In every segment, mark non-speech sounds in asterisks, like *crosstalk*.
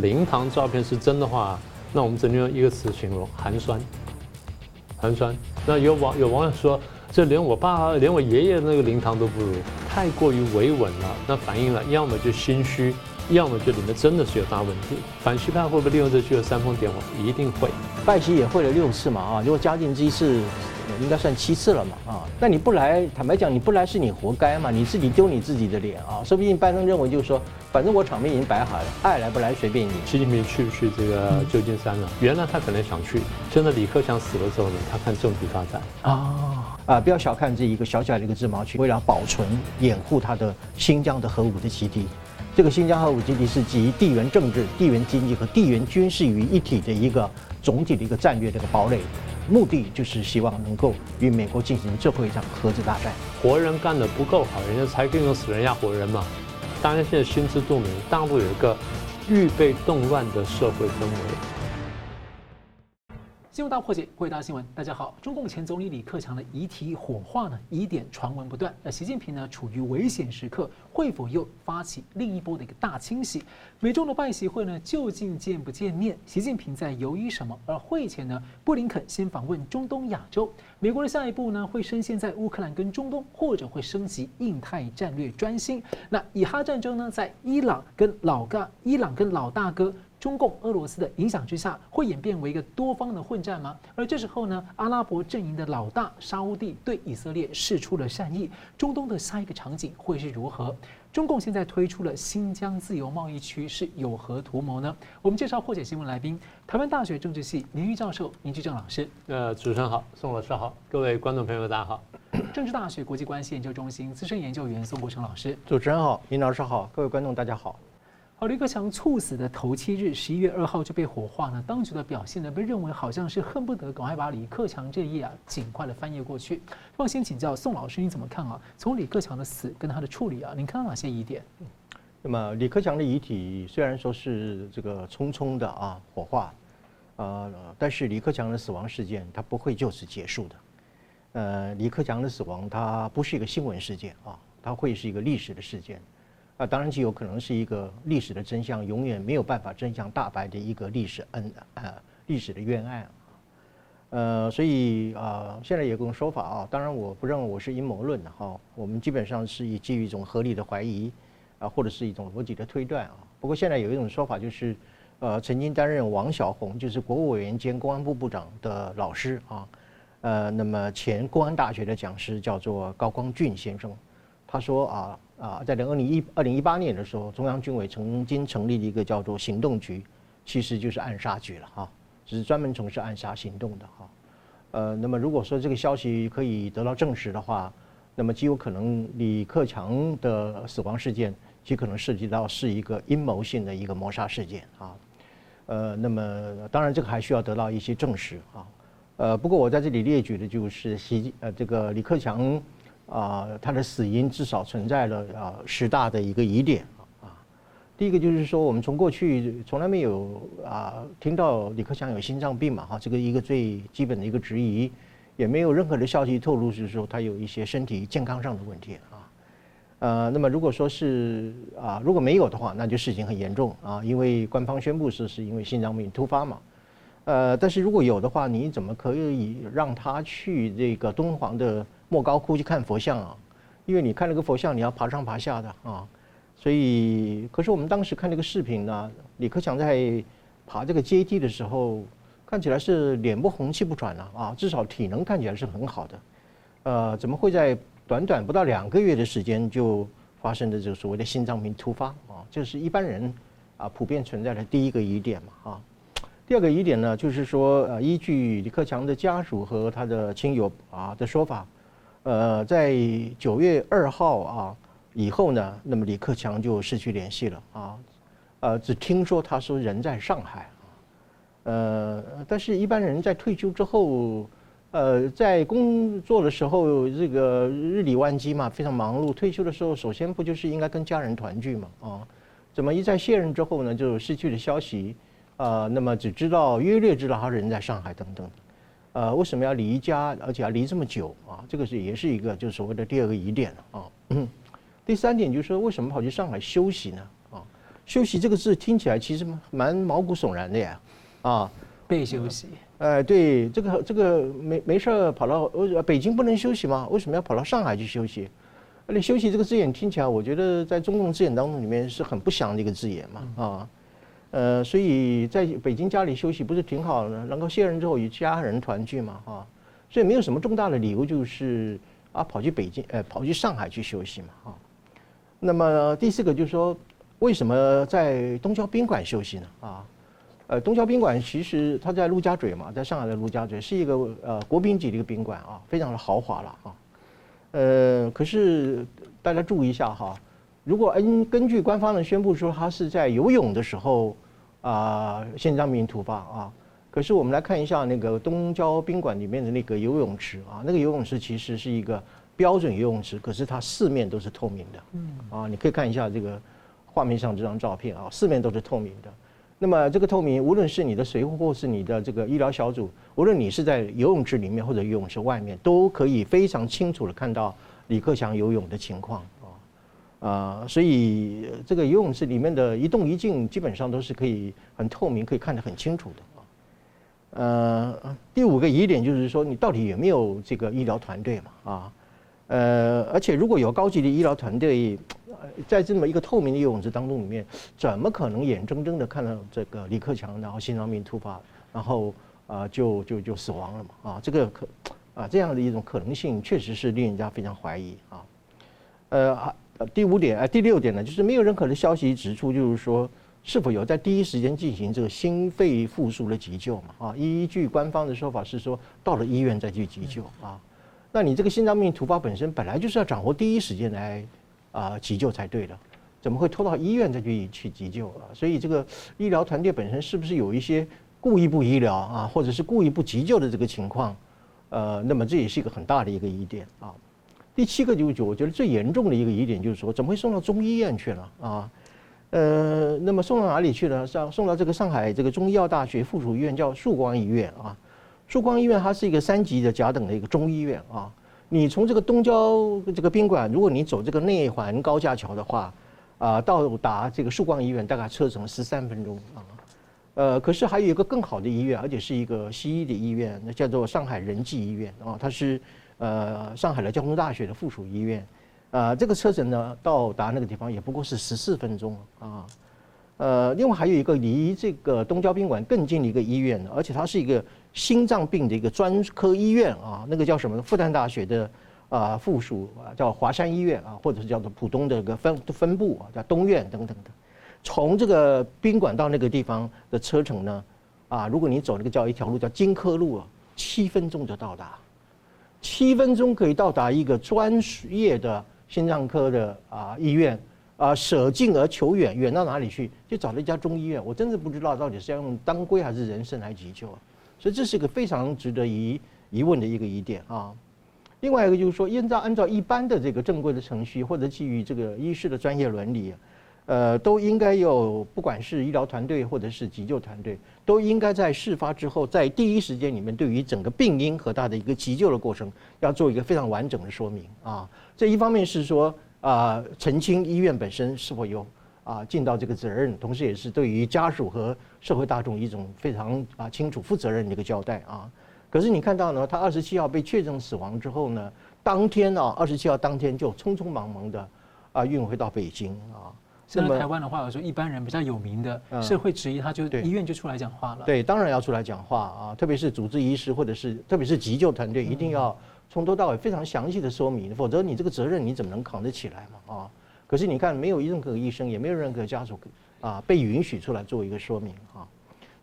灵堂照片是真的话，那我们只能用一个词形容：寒酸。寒酸。那有网有网友说，这连我爸、连我爷爷那个灵堂都不如，太过于维稳了。那反映了要么就心虚，要么就里面真的是有大问题。反习派会不会利用这句煽风点火？一定会。拜习也会了六次嘛啊，如果加进这一次。应该算七次了嘛啊，那你不来，坦白讲，你不来是你活该嘛，你自己丢你自己的脸啊。说不定拜登认为就是说，反正我场面已经摆好了，爱来不来随便你。习近平去不去这个旧金山了？原来他可能想去，现在李克强死了之后呢，他看政局发展啊啊！不要小看这一个小小的一个自贸区，为了保存、掩护他的新疆的核武的基地。这个新疆核武基地是集地缘政治、地缘经济和地缘军事于一体的一个总体的一个战略的一个堡垒。目的就是希望能够与美国进行最后一场核子大战。活人干得不够好，人家才可以用死人压活人嘛。当然现在心知肚明，大陆有一个预备动乱的社会氛围。新闻大破解，各位大新闻，大家好。中共前总理李克强的遗体火化呢，疑点传闻不断。那习近平呢，处于危险时刻，会否又发起另一波的一个大清洗？美中的拜习会呢，究竟见不见面？习近平在犹豫什么？而会前呢，布林肯先访问中东亚洲。美国的下一步呢，会深陷在乌克兰跟中东，或者会升级印太战略专心？那以哈战争呢，在伊朗跟老大，伊朗跟老大哥。中共、俄罗斯的影响之下，会演变为一个多方的混战吗？而这时候呢，阿拉伯阵营的老大沙乌地对以色列释出了善意，中东的下一个场景会是如何？中共现在推出了新疆自由贸易区，是有何图谋呢？我们介绍破解新闻来宾，台湾大学政治系名誉教授林居正老师。呃，主持人好，宋老师好，各位观众朋友大家好。*coughs* 政治大学国际关系研究中心资深研究员宋国成老师。主持人好，林老师好，各位观众大家好。李克强猝死的头七日，十一月二号就被火化呢。当局的表现呢，被认为好像是恨不得赶快把李克强这一页啊，尽快的翻页过去。放心请教宋老师，你怎么看啊？从李克强的死跟他的处理啊，您看到哪些疑点？那么李克强的遗体虽然说是这个匆匆的啊火化，呃，但是李克强的死亡事件他不会就此结束的。呃，李克强的死亡他不是一个新闻事件啊，他会是一个历史的事件。啊，当然极有可能是一个历史的真相永远没有办法真相大白的一个历史恩呃历史的冤案，呃，所以啊，现在有个说法啊，当然我不认为我是阴谋论的哈，我们基本上是以基于一种合理的怀疑啊，或者是一种逻辑的推断啊。不过现在有一种说法就是，呃，曾经担任王小红就是国务委员兼公安部部长的老师啊，呃，那么前公安大学的讲师叫做高光俊先生，他说啊。啊，在二零一二零一八年的时候，中央军委曾经成立了一个叫做行动局，其实就是暗杀局了哈，只是专门从事暗杀行动的哈。呃，那么如果说这个消息可以得到证实的话，那么极有可能李克强的死亡事件极可能涉及到是一个阴谋性的一个谋杀事件啊。呃，那么当然这个还需要得到一些证实啊。呃，不过我在这里列举的就是习呃这个李克强。啊，他的死因至少存在了啊十大的一个疑点啊。第一个就是说，我们从过去从来没有啊听到李克强有心脏病嘛哈，这个一个最基本的一个质疑，也没有任何的消息透露是说他有一些身体健康上的问题啊。呃，那么如果说是啊，如果没有的话，那就事情很严重啊，因为官方宣布是是因为心脏病突发嘛。呃，但是如果有的话，你怎么可以让他去这个敦煌的？莫高窟去看佛像啊，因为你看那个佛像，你要爬上爬下的啊，所以可是我们当时看那个视频呢，李克强在爬这个阶梯的时候，看起来是脸不红气不喘了啊，至少体能看起来是很好的，呃，怎么会在短短不到两个月的时间就发生的这个所谓的心脏病突发啊？这是一般人啊普遍存在的第一个疑点嘛啊。第二个疑点呢，就是说呃，依据李克强的家属和他的亲友啊的说法。呃，在九月二号啊以后呢，那么李克强就失去联系了啊，呃，只听说他说人在上海，呃，但是一般人在退休之后，呃，在工作的时候这个日理万机嘛，非常忙碌。退休的时候，首先不就是应该跟家人团聚嘛啊？怎么一在卸任之后呢，就失去了消息啊？那么只知道约略知道他人在上海等等。呃，为什么要离家，而且要离这么久啊？这个是也是一个，就是所谓的第二个疑点啊。第三点就是说，为什么跑去上海休息呢？啊，休息这个字听起来其实蛮毛骨悚然的呀，啊，被休息。哎，对，这个这个没没事儿跑到呃北京不能休息吗？为什么要跑到上海去休息？而且休息这个字眼听起来，我觉得在中共字眼当中里面是很不祥的一个字眼嘛，啊，呃，所以在北京家里休息不是挺好的，能够卸任之后与家人团聚嘛，哈，所以没有什么重大的理由就是啊跑去北京，呃跑去上海去休息嘛，哈。那么第四个就是说，为什么在东郊宾馆休息呢？啊？呃，东郊宾馆其实它在陆家嘴嘛，在上海的陆家嘴是一个呃国宾级的一个宾馆啊，非常的豪华了啊。呃，可是大家注意一下哈，如果根根据官方的宣布说，它是在游泳的时候啊心脏病突发啊，可是我们来看一下那个东郊宾馆里面的那个游泳池啊，那个游泳池其实是一个标准游泳池，可是它四面都是透明的，嗯。啊，你可以看一下这个画面上这张照片啊，四面都是透明的。那么这个透明，无论是你的随护或是你的这个医疗小组，无论你是在游泳池里面或者游泳池外面，都可以非常清楚的看到李克强游泳的情况啊，所以这个游泳池里面的一动一静基本上都是可以很透明，可以看得很清楚的啊。呃，第五个疑点就是说，你到底有没有这个医疗团队嘛啊？呃，而且如果有高级的医疗团队。在这么一个透明的游泳池当中，里面怎么可能眼睁睁的看到这个李克强，然后心脏病突发，然后啊、就就就死亡了嘛？啊，这个可啊这样的一种可能性，确实是令人家非常怀疑啊。呃，第五点，呃，第六点呢，就是没有任何的消息指出，就是说是否有在第一时间进行这个心肺复苏的急救嘛？啊，依据官方的说法是说，到了医院再去急救啊。那你这个心脏病突发本身本来就是要掌握第一时间来。啊，急救才对的，怎么会拖到医院再去去急救啊？所以这个医疗团队本身是不是有一些故意不医疗啊，或者是故意不急救的这个情况？呃，那么这也是一个很大的一个疑点啊。第七个就是我觉得最严重的一个疑点就是说，怎么会送到中医院去了啊？呃，那么送到哪里去了？上送到这个上海这个中医药大学附属医院叫曙光医院啊。曙光医院它是一个三级的甲等的一个中医院啊。你从这个东郊这个宾馆，如果你走这个内环高架桥的话，啊，到达这个曙光医院大概车程十三分钟啊。呃，可是还有一个更好的医院，而且是一个西医的医院，那叫做上海仁济医院啊，它是呃上海的交通大学的附属医院。啊，这个车程呢到达那个地方也不过是十四分钟啊。呃，另外还有一个离这个东郊宾馆更近的一个医院，而且它是一个。心脏病的一个专科医院啊，那个叫什么？复旦大学的啊附属啊，叫华山医院啊，或者是叫做浦东的一个分分部啊，叫东院等等的。从这个宾馆到那个地方的车程呢，啊，如果你走那个叫一条路叫金科路啊，七分钟就到达，七分钟可以到达一个专业的心脏科的啊医院啊，舍近而求远，远到哪里去？就找了一家中医院，我真的不知道到底是要用当归还是人参来急救啊。所以这是一个非常值得疑疑问的一个疑点啊。另外一个就是说，按照按照一般的这个正规的程序，或者基于这个医师的专业伦理，呃，都应该有，不管是医疗团队或者是急救团队，都应该在事发之后，在第一时间里面，对于整个病因和他的一个急救的过程，要做一个非常完整的说明啊。这一方面是说啊，澄清医院本身是否有。啊，尽到这个责任，同时也是对于家属和社会大众一种非常啊清楚、负责任的一个交代啊。可是你看到呢，他二十七号被确诊死亡之后呢，当天啊，二十七号当天就匆匆忙忙的啊运回到北京啊。现在台湾的话，有时候一般人比较有名的，社会质疑他就医院就出来讲话了。对，当然要出来讲话啊，特别是主治医师或者是特别是急救团队，一定要从头到尾非常详细的说明，否则你这个责任你怎么能扛得起来嘛啊？可是你看，没有任何医生，也没有任何家属啊被允许出来做一个说明啊。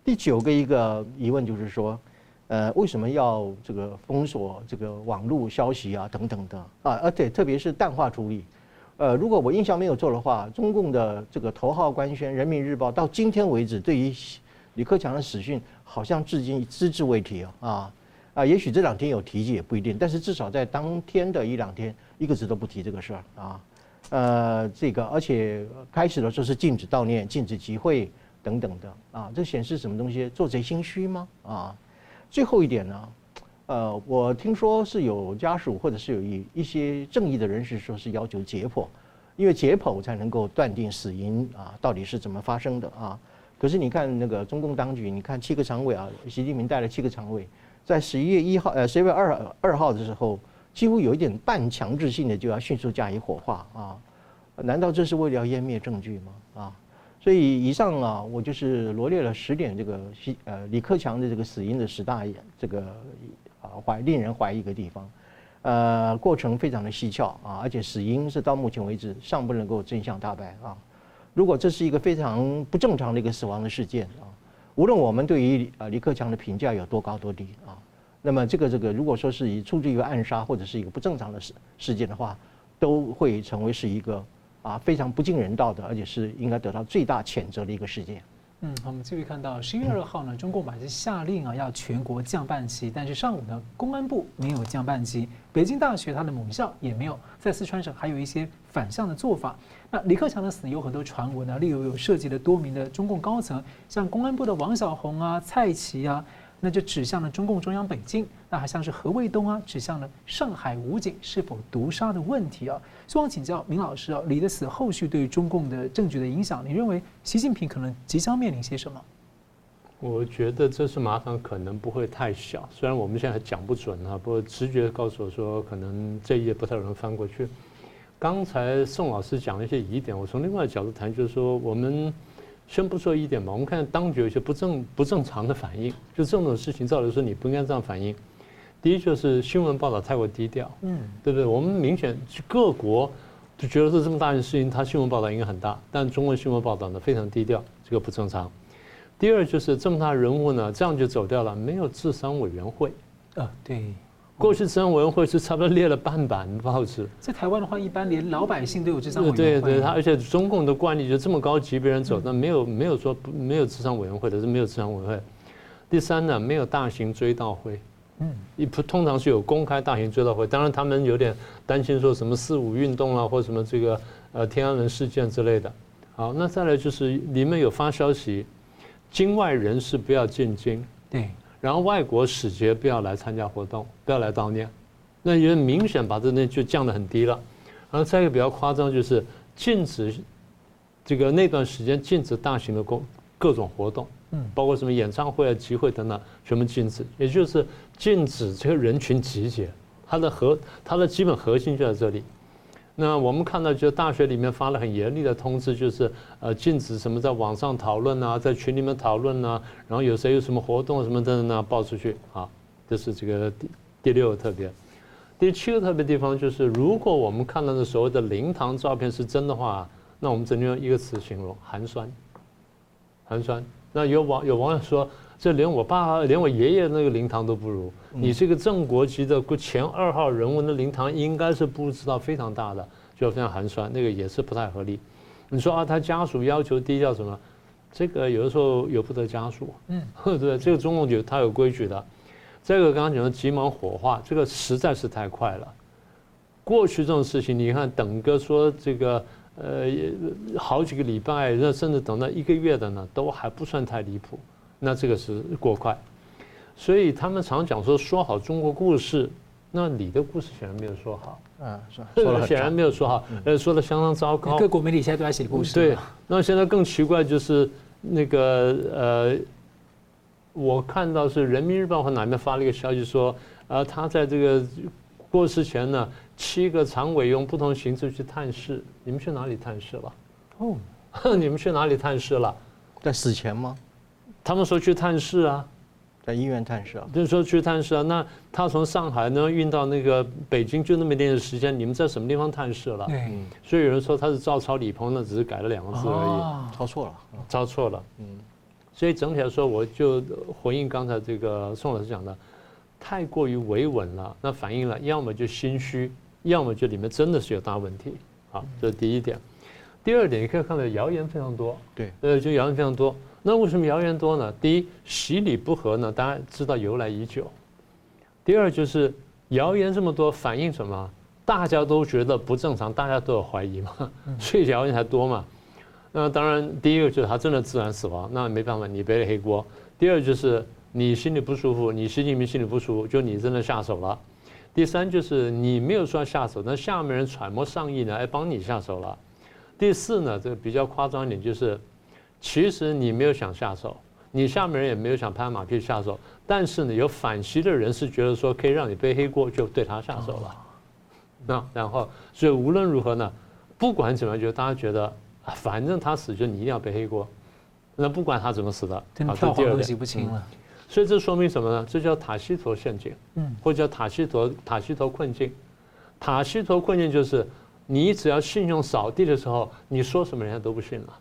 第九个一个疑问就是说，呃，为什么要这个封锁这个网络消息啊等等的啊？而且特别是淡化处理。呃，如果我印象没有错的话，中共的这个头号官宣《人民日报》到今天为止，对于李克强的死讯，好像至今只字未提啊啊！也许这两天有提及也不一定，但是至少在当天的一两天，一个字都不提这个事儿啊。呃，这个，而且开始的时候是禁止悼念、禁止集会等等的啊，这显示什么东西？做贼心虚吗？啊，最后一点呢，呃，我听说是有家属或者是有一一些正义的人士说是要求解剖，因为解剖才能够断定死因啊到底是怎么发生的啊。可是你看那个中共当局，你看七个常委啊，习近平带了七个常委，在十一月一号呃十一月二二号的时候，几乎有一点半强制性的就要迅速加以火化啊。难道这是为了要湮灭证据吗？啊？所以以上啊，我就是罗列了十点这个西呃李克强的这个死因的十大这个怀令人怀疑的地方，呃过程非常的蹊跷啊，而且死因是到目前为止尚不能够真相大白啊。如果这是一个非常不正常的一个死亡的事件啊，无论我们对于呃李克强的评价有多高多低啊，那么这个这个如果说是以出自于暗杀或者是一个不正常的事事件的话，都会成为是一个。啊，非常不近人道的，而且是应该得到最大谴责的一个事件。嗯，我们继续看到十一月二号呢，中共还是下令啊，要全国降半旗，但是上午呢，公安部没有降半旗，北京大学它的母校也没有，在四川省还有一些反向的做法。那李克强的死有很多传闻呢，例如有涉及了多名的中共高层，像公安部的王小红啊、蔡奇啊。那就指向了中共中央北京，那还像是何卫东啊，指向了上海武警是否毒杀的问题啊。希望请教明老师啊，李的死后续对于中共的政局的影响，你认为习近平可能即将面临些什么？我觉得这次麻烦可能不会太小，虽然我们现在还讲不准啊，不过直觉告诉我说，可能这一页不太容易翻过去。刚才宋老师讲了一些疑点，我从另外一角度谈，就是说我们。先不说一点嘛，我们看当局有些不正不正常的反应，就这种事情，照理说你不应该这样反应。第一就是新闻报道太过低调，嗯，对不对？我们明显各国就觉得是这么大件事情，他新闻报道应该很大，但中国新闻报道呢非常低调，这个不正常。第二就是这么大人物呢，这样就走掉了，没有智商委员会，啊，对。过去治丧委员会是差不多列了半版报纸，在台湾的话，一般连老百姓都有治丧委员会。对对，他而且中共的惯例就这么高级别人走，那没有没有说没有治丧委员会的是没有治丧委员会。第三呢，没有大型追悼会，嗯，一通常是有公开大型追悼会，当然他们有点担心说什么四五运动啊，或什么这个呃天安门事件之类的。好，那再来就是里面有发消息，京外人士不要进京。对。然后外国使节不要来参加活动，不要来悼念，那也明显把这那就降得很低了。然后再一个比较夸张就是禁止这个那段时间禁止大型的公各种活动，嗯，包括什么演唱会啊、集会等等，全部禁止，也就是禁止这个人群集结。它的核它的基本核心就在这里。那我们看到，就大学里面发了很严厉的通知，就是呃禁止什么在网上讨论啊，在群里面讨论啊，然后有谁有什么活动什么等等呢，报出去啊。这是这个第第六个特别。第七个特别地方就是，如果我们看到的所谓的灵堂照片是真的话，那我们只能用一个词形容：寒酸。寒酸。那有网有网友说。这连我爸、连我爷爷那个灵堂都不如。你这个正国级的前二号人物的灵堂，应该是布置到非常大的，就非常寒酸，那个也是不太合理。你说啊，他家属要求低调什么？这个有的时候由不得家属，嗯，*laughs* 对，这个中共有他有规矩的。这个刚刚讲的急忙火化，这个实在是太快了。过去这种事情，你看等个说这个呃好几个礼拜，那甚至等到一个月的呢，都还不算太离谱。那这个是过快，所以他们常讲说说好中国故事，那你的故事显然没有说好，嗯，说 *laughs* 了显然没有说好，呃，说的相当糟糕。各国媒体现在都在写故事。对，那现在更奇怪就是那个呃，我看到是人民日报和哪边发了一个消息说，呃，他在这个过世前呢，七个常委用不同形式去探视，你们去哪里探视了？哦，*laughs* 你们去哪里探视了？在死前吗？他们说去探视啊，在医院探视啊，就是说去探视啊。那他从上海呢运到那个北京，就那么一点点时间，你们在什么地方探视了？嗯，所以有人说他是照抄李鹏呢，只是改了两个字而已，抄错了，抄错了。嗯，所以整体来说，我就回应刚才这个宋老师讲的，太过于维稳了，那反映了要么就心虚，要么就里面真的是有大问题。好，这是第一点。第二点，你可以看到谣言非常多。对，呃，就谣言非常多。那为什么谣言多呢？第一，习礼不合呢，大家知道由来已久。第二，就是谣言这么多，反映什么？大家都觉得不正常，大家都有怀疑嘛，所以谣言才多嘛。那当然，第一个就是他真的自然死亡，那没办法，你背了黑锅。第二就是你心里不舒服，你习近平心里不舒服，就你真的下手了。第三就是你没有说要下手，那下面人揣摩上意呢，哎，帮你下手了。第四呢，这个比较夸张一点，就是其实你没有想下手，你下面人也没有想拍马屁下手，但是呢，有反袭的人是觉得说可以让你背黑锅，就对他下手了。那然后，所以无论如何呢，不管怎么样，就大家觉得啊，反正他死就你一定要背黑锅。那不管他怎么死的，好，这第二点不清了。所以这说明什么呢？这叫塔西佗陷阱，嗯，或者叫塔西佗塔西佗困境。塔西佗困境就是，你只要信用扫地的时候，你说什么人家都不信了。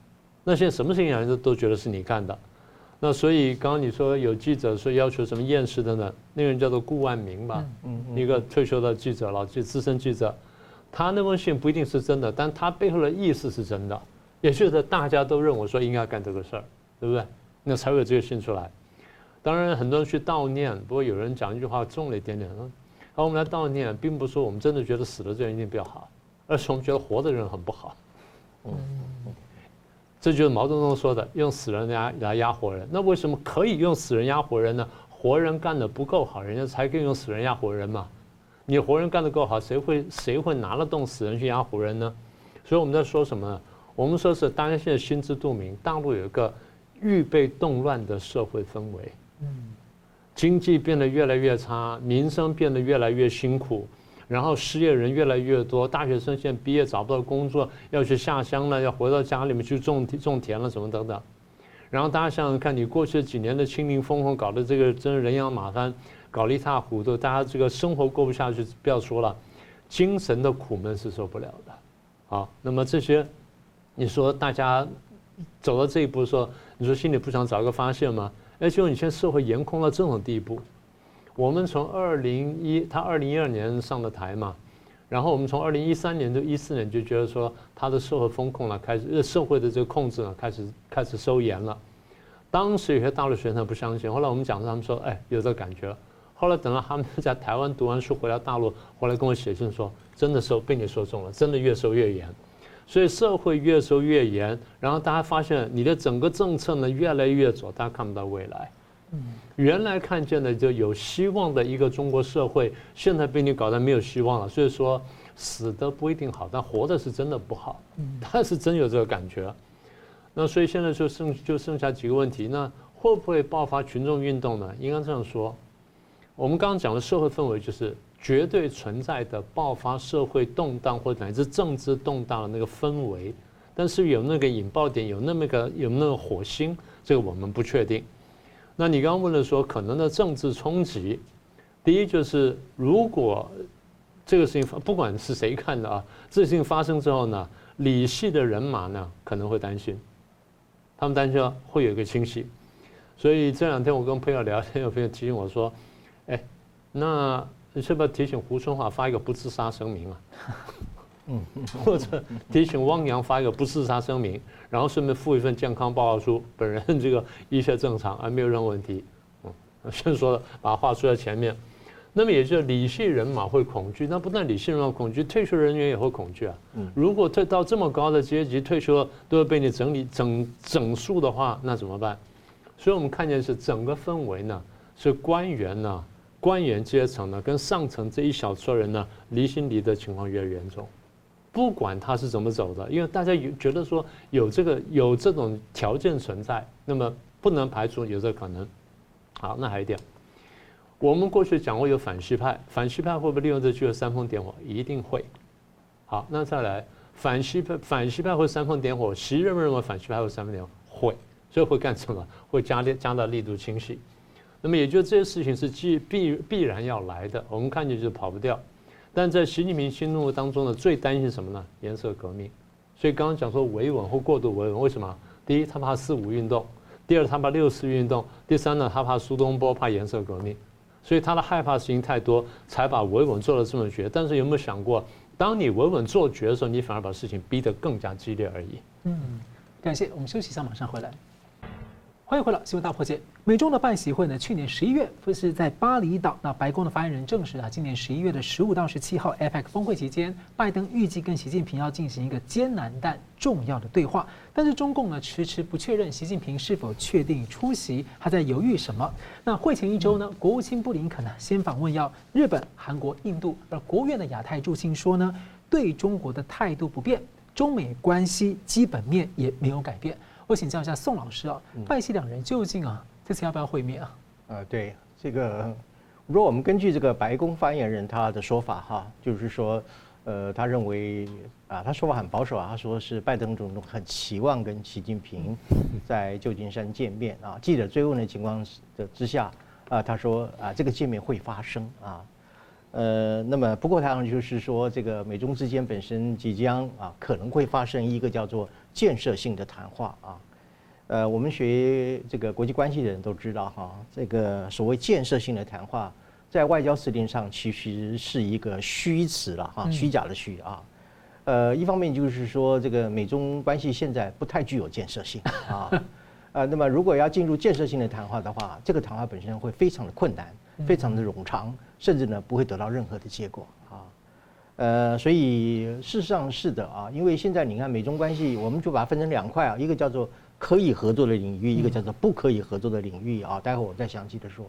那现在什么事情人家都觉得是你干的。那所以刚刚你说有记者说要求什么验尸的呢？那个人叫做顾万明吧，一个退休的记者，老记资深记者，他那封信不一定是真的，但他背后的意思是真的，也就是大家都认为说应该干这个事儿，对不对？那才会有这个信出来。当然，很多人去悼念，不过有人讲一句话重了一点点，说：“好，我们来悼念，并不是说我们真的觉得死了这人一定比较好，而是我们觉得活的人很不好。”嗯，这就是毛泽东说的，用死人来来压活人。那为什么可以用死人压活人呢？活人干得不够好，人家才可以用死人压活人嘛。你活人干得够好，谁会谁会拿得动死人去压活人呢？所以我们在说什么呢？我们说是大家现在心知肚明，大陆有一个预备动乱的社会氛围。嗯，经济变得越来越差，民生变得越来越辛苦，然后失业人越来越多，大学生现在毕业找不到工作，要去下乡了，要回到家里面去种种田了，什么等等。然后大家想想看，你过去几年的清零封控搞得这个真是人仰马翻，搞得一塌糊涂，大家这个生活过不下去，不要说了，精神的苦闷是受不了的。好，那么这些，你说大家走到这一步说，说你说心里不想找一个发泄吗？而且你现在社会严控到这种地步，我们从二零一他二零一二年上的台嘛，然后我们从二零一三年到一四年就觉得说他的社会风控呢开始，社会的这个控制呢开始开始收严了。当时有些大陆学生不相信，后来我们讲，他们说哎有这个感觉。后来等到他们在台湾读完书回到大陆，后来跟我写信说，真的收被你说中了，真的越收越严。所以社会越收越严，然后大家发现你的整个政策呢越来越左，大家看不到未来。嗯，原来看见的就有希望的一个中国社会，现在被你搞得没有希望了。所以说死的不一定好，但活的是真的不好。嗯，他是真有这个感觉。那所以现在就剩就剩下几个问题，那会不会爆发群众运动呢？应该这样说，我们刚刚讲的社会氛围就是。绝对存在的爆发社会动荡或者乃至政治动荡的那个氛围，但是有那个引爆点，有那么个有那个火星，这个我们不确定。那你刚刚问了说可能的政治冲击，第一就是如果这个事情不管是谁看的啊，这事情发生之后呢，李系的人马呢可能会担心，他们担心会有一个清洗。所以这两天我跟朋友聊天，有朋友提醒我说，哎，那。你是不是提醒胡春华发一个不自杀声明啊？嗯，*laughs* 或者提醒汪洋发一个不自杀声明，然后顺便附一份健康报告书，本人这个一切正常，而没有任何问题。嗯，先说了，把话说在前面。那么也就是理性人马会恐惧，那不但理性人马恐惧，退休人员也会恐惧啊。嗯，如果退到这么高的阶级，退休都要被你整理整整数的话，那怎么办？所以我们看见是整个氛围呢，是官员呢。官员阶层呢，跟上层这一小撮人呢，离心离的情况越来越严重。不管他是怎么走的，因为大家有觉得说有这个有这种条件存在，那么不能排除有这可能。好，那还有一点，我们过去讲过有反西派，反西派会不会利用这机会煽风点火？一定会。好，那再来反西派，反西派会煽风点火，习认不认为反西派会煽风点火？会，所以会干什么？会加力加大力度清洗。那么也就这些事情是必必必然要来的，我们看见就跑不掉。但在习近平心目当中呢，最担心什么呢？颜色革命。所以刚刚讲说维稳或过度维稳，为什么？第一，他怕四五运动；第二，他怕六四运动；第三呢，他怕苏东坡，怕颜色革命。所以他的害怕事情太多，才把维稳做了这么绝。但是有没有想过，当你维稳做绝的时候，你反而把事情逼得更加激烈而已？嗯，感谢。我们休息一下，马上回来。欢迎回来，新闻大破解。美中的拜习会呢，去年十一月不是在巴厘岛。那白宫的发言人证实啊，今年十一月的十五到十七号 APEC 峰会期间，拜登预计跟习近平要进行一个艰难但重要的对话。但是中共呢，迟迟不确认习近平是否确定出席，还在犹豫什么？那会前一周呢，国务卿布林肯呢，先访问要日本、韩国、印度，而国务院的亚太驻青说呢，对中国的态度不变，中美关系基本面也没有改变。我请教一下宋老师啊，拜习两人究竟啊，这次要不要会面啊？呃，对这个，如果我们根据这个白宫发言人他的说法哈，就是说，呃，他认为啊，他说法很保守啊，他说是拜登总统很期望跟习近平在旧金山见面啊。记者追问的情况的之下啊，他说啊，这个见面会发生啊。呃，那么不过他就是说，这个美中之间本身即将啊，可能会发生一个叫做。建设性的谈话啊，呃，我们学这个国际关系的人都知道哈，这个所谓建设性的谈话，在外交辞令上其实是一个虚词了哈，虚假的虚啊。呃，一方面就是说，这个美中关系现在不太具有建设性啊，*laughs* 呃，那么如果要进入建设性的谈话的话，这个谈话本身会非常的困难，非常的冗长，甚至呢不会得到任何的结果。呃，所以事实上是的啊，因为现在你看美中关系，我们就把它分成两块啊，一个叫做可以合作的领域，一个叫做不可以合作的领域啊。待会儿我再详细的说。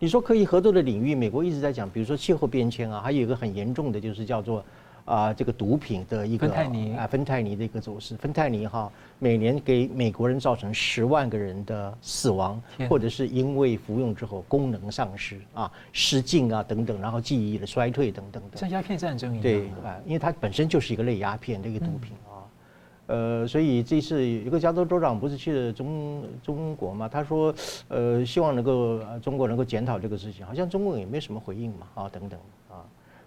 你说可以合作的领域，美国一直在讲，比如说气候变迁啊，还有一个很严重的就是叫做。啊，这个毒品的一个芬太尼。啊，芬太尼的一个走势，芬太尼哈，每年给美国人造成十万个人的死亡，或者是因为服用之后功能丧失啊、失禁啊等等，然后记忆的衰退等等的，像鸦片战争一样。对啊，因为它本身就是一个类鸦片的一个毒品啊，呃，所以这次一个加州州长不是去了中中国嘛，他说，呃，希望能够中国能够检讨这个事情，好像中国也没什么回应嘛，啊，等等。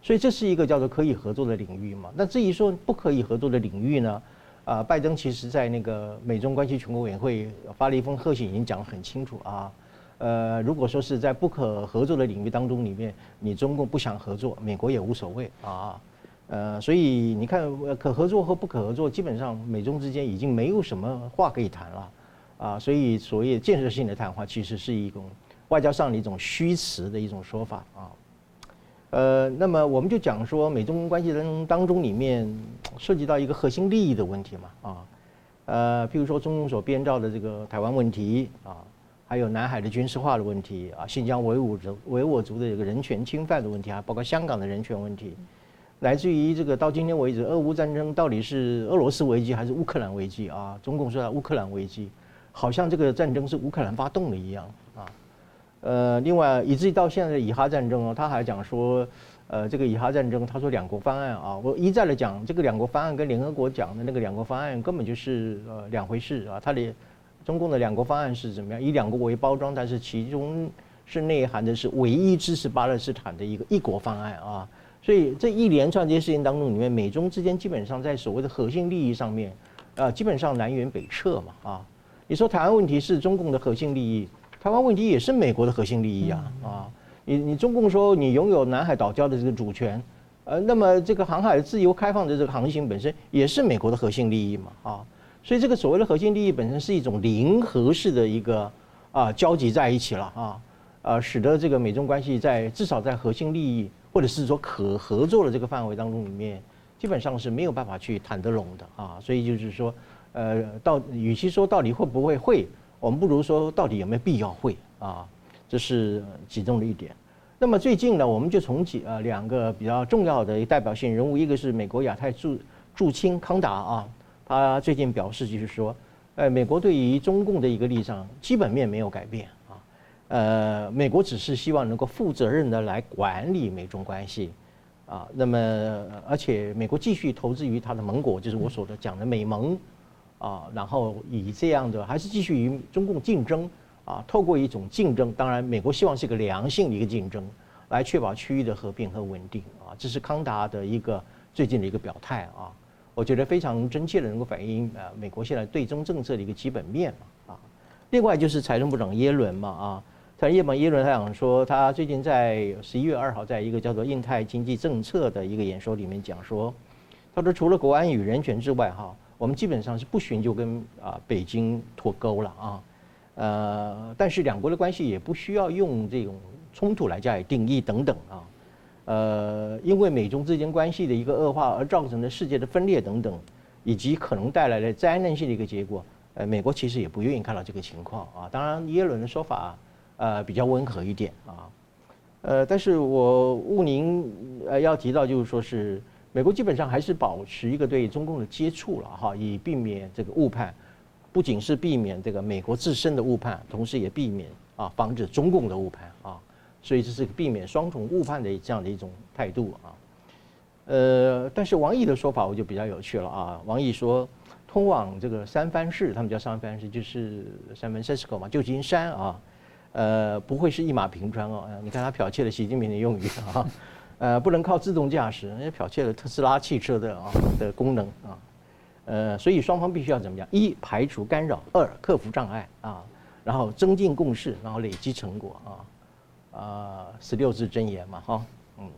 所以这是一个叫做可以合作的领域嘛？那至于说不可以合作的领域呢？啊，拜登其实在那个美中关系全国委员会发了一封贺信，已经讲得很清楚啊。呃，如果说是在不可合作的领域当中里面，你中共不想合作，美国也无所谓啊。呃，所以你看，可合作和不可合作，基本上美中之间已经没有什么话可以谈了啊。所以所谓建设性的谈话，其实是一种外交上的一种虚词的一种说法啊。呃，那么我们就讲说，美中关系当当中里面涉及到一个核心利益的问题嘛，啊，呃，譬如说中共所编造的这个台湾问题啊，还有南海的军事化的问题啊，新疆维吾族维吾族的这个人权侵犯的问题啊，包括香港的人权问题，来自于这个到今天为止，俄乌战争到底是俄罗斯危机还是乌克兰危机啊？中共说乌克兰危机，好像这个战争是乌克兰发动的一样。呃，另外，以至于到现在的以哈战争哦，他还讲说，呃，这个以哈战争，他说两国方案啊，我一再的讲，这个两国方案跟联合国讲的那个两国方案根本就是呃两回事啊。他的中共的两国方案是怎么样？以两国为包装，但是其中是内涵的是唯一支持巴勒斯坦的一个一国方案啊。所以这一连串这些事情当中，里面美中之间基本上在所谓的核心利益上面，呃，基本上南辕北辙嘛啊。你说台湾问题是中共的核心利益？台湾问题也是美国的核心利益啊！啊，你你中共说你拥有南海岛礁的这个主权，呃，那么这个航海自由开放的这个航行本身也是美国的核心利益嘛！啊，所以这个所谓的核心利益本身是一种零和式的一个啊交集在一起了啊，呃，使得这个美中关系在至少在核心利益或者是说可合作的这个范围当中里面，基本上是没有办法去谈得拢的啊！所以就是说，呃，到与其说到底会不会会。我们不如说，到底有没有必要会啊？这是其中的一点。那么最近呢，我们就从几呃两个比较重要的代表性人物，一个是美国亚太驻驻青康达啊，他最近表示就是说，呃，美国对于中共的一个立场基本面没有改变啊，呃，美国只是希望能够负责任的来管理美中关系啊。那么而且美国继续投资于他的盟国，就是我所的讲的美盟。啊，然后以这样的还是继续与中共竞争啊，透过一种竞争，当然美国希望是一个良性的一个竞争，来确保区域的和平和稳定啊，这是康达的一个最近的一个表态啊，我觉得非常真切的能够反映啊美国现在对中政策的一个基本面啊，另外就是财政部长耶伦嘛啊，财政部长耶伦他讲说，他最近在十一月二号在一个叫做印太经济政策的一个演说里面讲说，他说除了国安与人权之外哈。我们基本上是不寻求跟啊北京脱钩了啊，呃，但是两国的关系也不需要用这种冲突来加以定义等等啊。呃，因为美中之间关系的一个恶化而造成的世界的分裂等等，以及可能带来的灾难性的一个结果，呃，美国其实也不愿意看到这个情况啊。当然，耶伦的说法呃比较温和一点啊。呃，但是我务宁呃要提到就是说是美国基本上还是保持一个对中共的接触了哈，以避免这个误判，不仅是避免这个美国自身的误判，同时也避免啊防止中共的误判啊。所以这是避免双重误判的这样的一种态度啊，呃，但是王毅的说法我就比较有趣了啊。王毅说，通往这个三藩市，他们叫三藩市，就是 San Francisco 嘛，旧金山啊，呃，不会是一马平川哦。你看他剽窃了习近平的用语啊，呃，不能靠自动驾驶，人家剽窃了特斯拉汽车的啊的功能啊，呃，所以双方必须要怎么样？一排除干扰，二克服障碍啊，然后增进共识，然后累积成果啊。啊，十六字真言嘛，哈，嗯，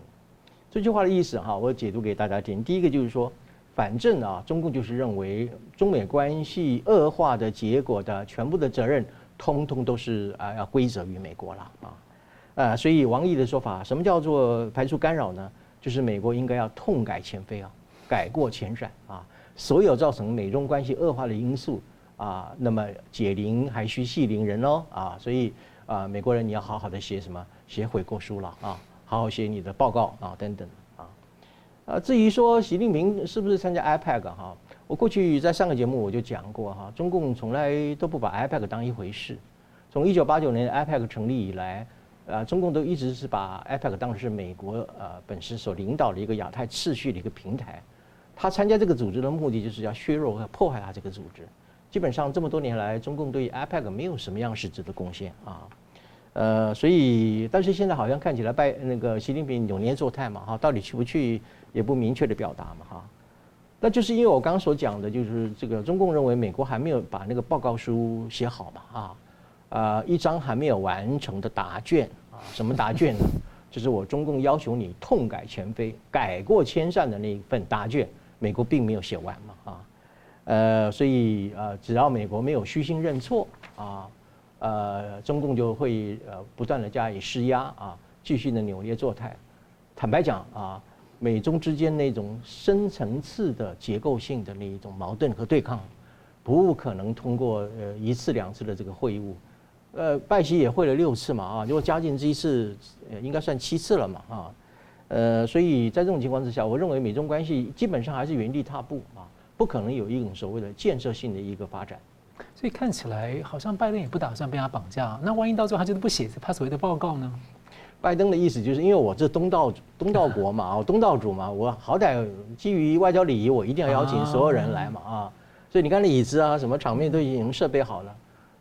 这句话的意思哈，我解读给大家听。第一个就是说，反正啊，中共就是认为中美关系恶化的结果的全部的责任，通通都是啊要归责于美国了啊，啊，所以王毅的说法，什么叫做排除干扰呢？就是美国应该要痛改前非啊，改过迁善啊，所有造成美中关系恶化的因素啊，那么解铃还须系铃人哦啊，所以。啊，美国人，你要好好的写什么？写悔过书了啊，好好写你的报告啊，等等啊。啊，至于说习近平是不是参加 IPAC 哈，我过去在上个节目我就讲过哈，中共从来都不把 IPAC 当一回事。从一九八九年 IPAC 成立以来，啊，中共都一直是把 IPAC 当成是美国呃本身所领导的一个亚太秩序的一个平台。他参加这个组织的目的就是要削弱和破坏他这个组织。基本上这么多年来，中共对 IPAC 没有什么样实质的贡献啊。呃，所以，但是现在好像看起来拜那个习近平扭捏作态嘛，哈，到底去不去也不明确的表达嘛，哈，那就是因为我刚所讲的，就是这个中共认为美国还没有把那个报告书写好嘛，啊，呃，一张还没有完成的答卷啊，什么答卷呢？*laughs* 就是我中共要求你痛改前非、改过迁善的那一份答卷，美国并没有写完嘛，啊，呃，所以呃，只要美国没有虚心认错啊。呃，中共就会呃不断的加以施压啊，继续的扭捏作态。坦白讲啊，美中之间那种深层次的结构性的那一种矛盾和对抗，不可能通过呃一次两次的这个会晤。呃，拜习也会了六次嘛啊，如果加进这一次，呃，应该算七次了嘛啊。呃，所以在这种情况之下，我认为美中关系基本上还是原地踏步啊，不可能有一种所谓的建设性的一个发展。所以看起来好像拜登也不打算被他绑架，那万一到最后他就是不写他所谓的报告呢？拜登的意思就是因为我这东道东道国嘛，我东道主嘛，我好歹基于外交礼仪，我一定要邀请所有人来嘛啊，所以你看那椅子啊，什么场面都已经设备好了，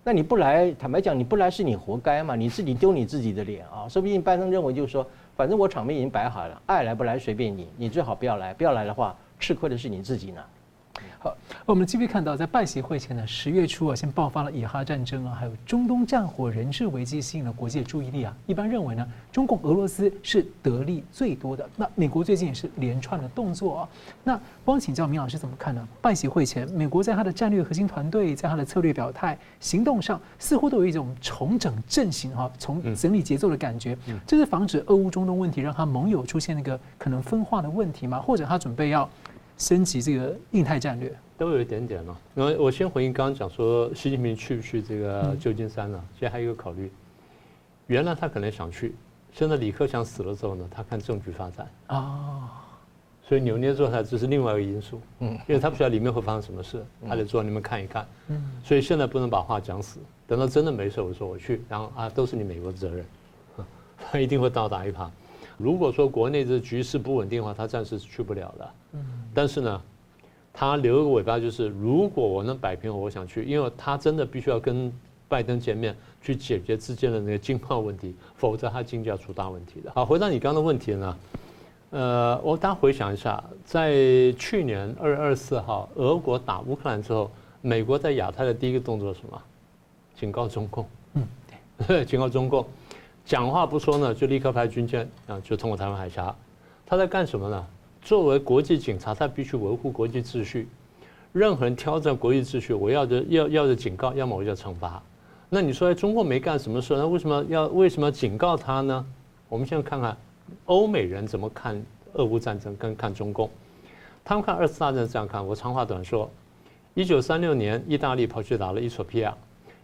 那你不来，坦白讲你不来是你活该嘛，你自己丢你自己的脸啊，说不定拜登认为就是说，反正我场面已经摆好了，爱来不来随便你，你最好不要来，不要来的话，吃亏的是你自己呢。好，我们继续看到，在拜习会前呢，十月初啊，先爆发了以哈战争啊，还有中东战火、人质危机，吸引了国际的注意力啊。一般认为呢，中共、俄罗斯是得利最多的。那美国最近也是连串的动作啊。那光请教明老师怎么看呢？拜习会前，美国在他的战略核心团队，在他的策略表态、行动上，似乎都有一种重整阵型哈，从整理节奏的感觉。这是防止俄乌中东问题让他盟友出现那个可能分化的问题吗？或者他准备要？升级这个印太战略都有一点点了。因为我先回应刚刚讲说，习近平去不去这个旧金山呢？其实还有一个考虑，原来他可能想去，现在李克强死了之后呢，他看政局发展啊，所以扭捏作态这是另外一个因素。嗯，因为他不知道里面会发生什么事，他得坐你们看一看。嗯，所以现在不能把话讲死，等到真的没事，我说我去，然后啊，都是你美国的责任，他 *laughs* 一定会倒打一耙。如果说国内的局势不稳定的话，他暂时是去不了的。嗯，但是呢，他留个尾巴，就是如果我能摆平，我想去，因为他真的必须要跟拜登见面，去解决之间的那个经贸问题，否则他经济要出大问题的。好，回到你刚刚的问题呢，呃，我大家回想一下，在去年二月二十四号，俄国打乌克兰之后，美国在亚太的第一个动作是什么？警告中共。嗯，对，*laughs* 警告中共。讲话不说呢，就立刻派军舰啊，就通过台湾海峡。他在干什么呢？作为国际警察，他必须维护国际秩序。任何人挑战国际秩序，我要的要要的警告，要么我就要惩罚。那你说中共没干什么事，那为什么要为什么要警告他呢？我们现在看看欧美人怎么看俄乌战争跟看中共。他们看二次大战这样看，我长话短说。一九三六年，意大利跑去打了伊索比亚。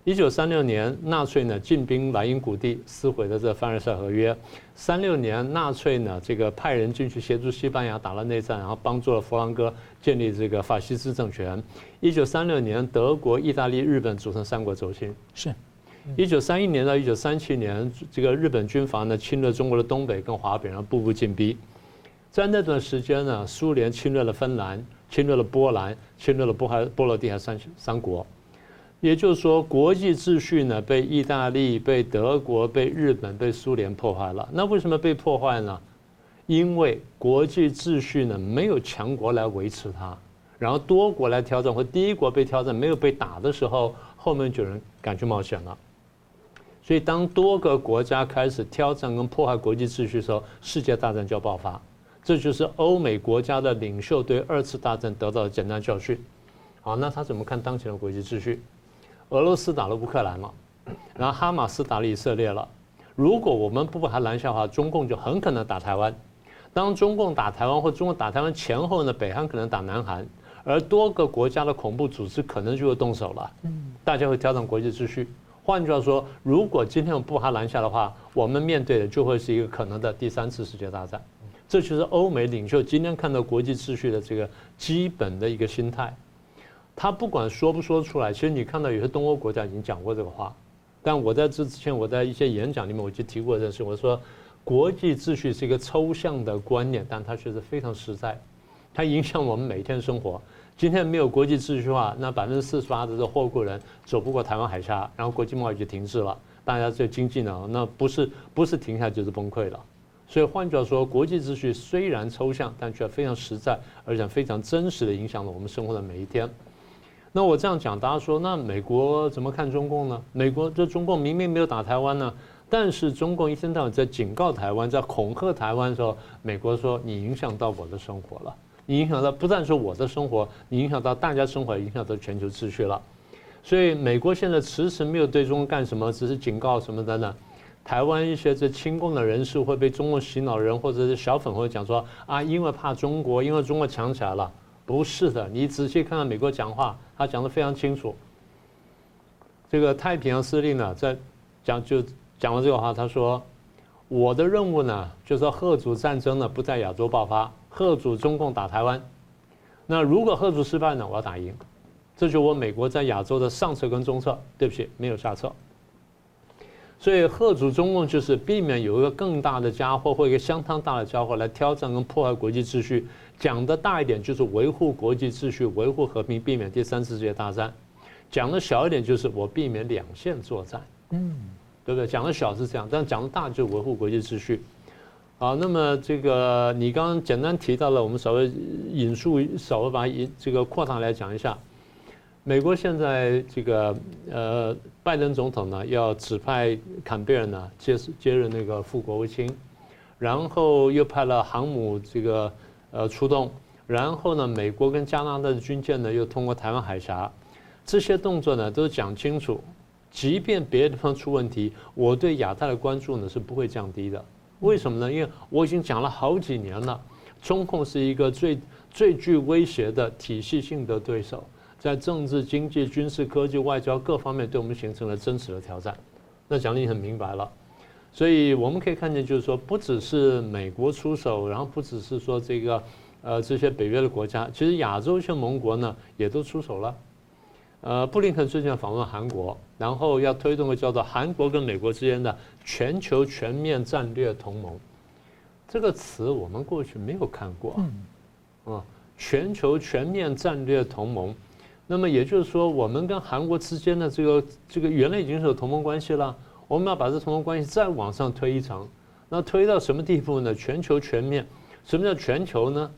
一九三六年，纳粹呢进兵莱茵谷地，撕毁了这凡尔赛合约。三六年，纳粹呢这个派人进去协助西班牙打了内战，然后帮助了佛朗哥建立这个法西斯政权。一九三六年，德国、意大利、日本组成三国轴心。是。一九三一年到一九三七年，这个日本军阀呢侵略中国的东北跟华北，然后步步进逼。在那段时间呢，苏联侵略了芬兰，侵略了波兰，侵略了波海波罗的海三三国。也就是说，国际秩序呢被意大利、被德国、被日本、被苏联破坏了。那为什么被破坏呢？因为国际秩序呢没有强国来维持它，然后多国来挑战，或第一国被挑战没有被打的时候，后面就有人敢去冒险了。所以，当多个国家开始挑战跟破坏国际秩序的时候，世界大战就要爆发。这就是欧美国家的领袖对二次大战得到的简单教训。好，那他怎么看当前的国际秩序？俄罗斯打了乌克兰了，*coughs* 然后哈马斯打了以色列了。如果我们不把它拦下的话，中共就很可能打台湾。当中共打台湾或中共打台湾前后呢，北韩可能打南韩，而多个国家的恐怖组织可能就会动手了。大家会挑战国际秩序。换句话说，如果今天我们不把它拦下的话，我们面对的就会是一个可能的第三次世界大战。这就是欧美领袖今天看到国际秩序的这个基本的一个心态。他不管说不说出来，其实你看到有些东欧国家已经讲过这个话，但我在这之前，我在一些演讲里面我就提过这事。我说，国际秩序是一个抽象的观念，但它确实非常实在，它影响我们每天生活。今天没有国际秩序的话，那百分之四十八的这货柜人走不过台湾海峡，然后国际贸易就停滞了，大家这经济呢，那不是不是停下就是崩溃了。所以换句话说，国际秩序虽然抽象，但却非常实在，而且非常真实的影响了我们生活的每一天。那我这样讲，大家说，那美国怎么看中共呢？美国这中共明明没有打台湾呢，但是中共一天到晚在警告台湾，在恐吓台湾的时候，美国说你影响到我的生活了，你影响到不但是我的生活，你影响到大家生活，影响到全球秩序了。所以美国现在迟迟没有对中共干什么，只是警告什么的呢？台湾一些这亲共的人士会被中共洗脑人，或者是小粉会讲说啊，因为怕中国，因为中国强起来了。不是的，你仔细看看美国讲话，他讲得非常清楚。这个太平洋司令呢，在讲就讲了这个话，他说：“我的任务呢，就是要吓阻战争呢不在亚洲爆发，吓阻中共打台湾。那如果吓阻失败呢，我要打赢。这就是我美国在亚洲的上策跟中策。对不起，没有下策。所以吓阻中共就是避免有一个更大的家伙或一个相当大的家伙来挑战跟破坏国际秩序。”讲的大一点就是维护国际秩序、维护和平，避免第三次世界大战；讲的小一点就是我避免两线作战，嗯，对不对？讲的小是这样，但讲的大就是维护国际秩序。好，那么这个你刚刚简单提到了，我们稍微引述，稍微把引这个扩大来讲一下。美国现在这个呃，拜登总统呢要指派坎贝尔呢接接任那个副国务卿，然后又派了航母这个。呃，出动，然后呢，美国跟加拿大的军舰呢又通过台湾海峡，这些动作呢都讲清楚，即便别的地方出问题，我对亚太的关注呢是不会降低的。为什么呢？因为我已经讲了好几年了，中共是一个最最具威胁的体系性的对手，在政治、经济、军事、科技、外交各方面对我们形成了真实的挑战。那讲的你很明白了。所以我们可以看见，就是说，不只是美国出手，然后不只是说这个，呃，这些北约的国家，其实亚洲一些盟国呢也都出手了。呃，布林肯最近访问韩国，然后要推动个叫做韩国跟美国之间的全球全面战略同盟。这个词我们过去没有看过，啊，全球全面战略同盟。那么也就是说，我们跟韩国之间的这个这个原来已经是有同盟关系了。我们要把这同盟关系再往上推一层，那推到什么地步呢？全球全面，什么叫全球呢？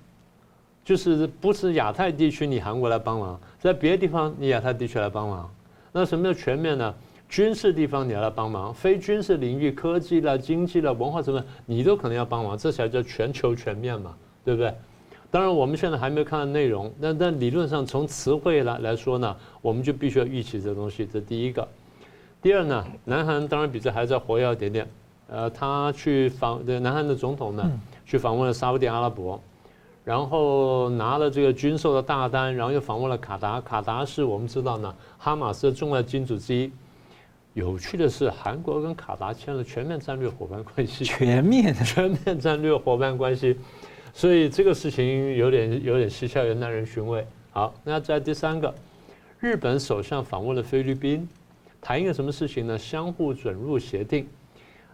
就是不是亚太地区你韩国来帮忙，在别的地方你亚太地区来帮忙。那什么叫全面呢？军事地方你要来帮忙，非军事领域、科技了、经济了、文化什么，你都可能要帮忙，这才叫全球全面嘛，对不对？当然我们现在还没有看到内容，但但理论上从词汇来来说呢，我们就必须要预期这东西，这第一个。第二呢，南韩当然比这还是要活跃一点点。呃，他去访的南韩的总统呢，去访问了沙乌地阿拉伯，然后拿了这个军售的大单，然后又访问了卡达。卡达是我们知道呢，哈马斯的重要金主之一。有趣的是，韩国跟卡达签了全面战略伙伴关系，全面 *laughs* 全面战略伙伴关系，所以这个事情有点有点蹊跷，有点耐人寻味。好，那在第三个，日本首相访问了菲律宾。谈一个什么事情呢？相互准入协定，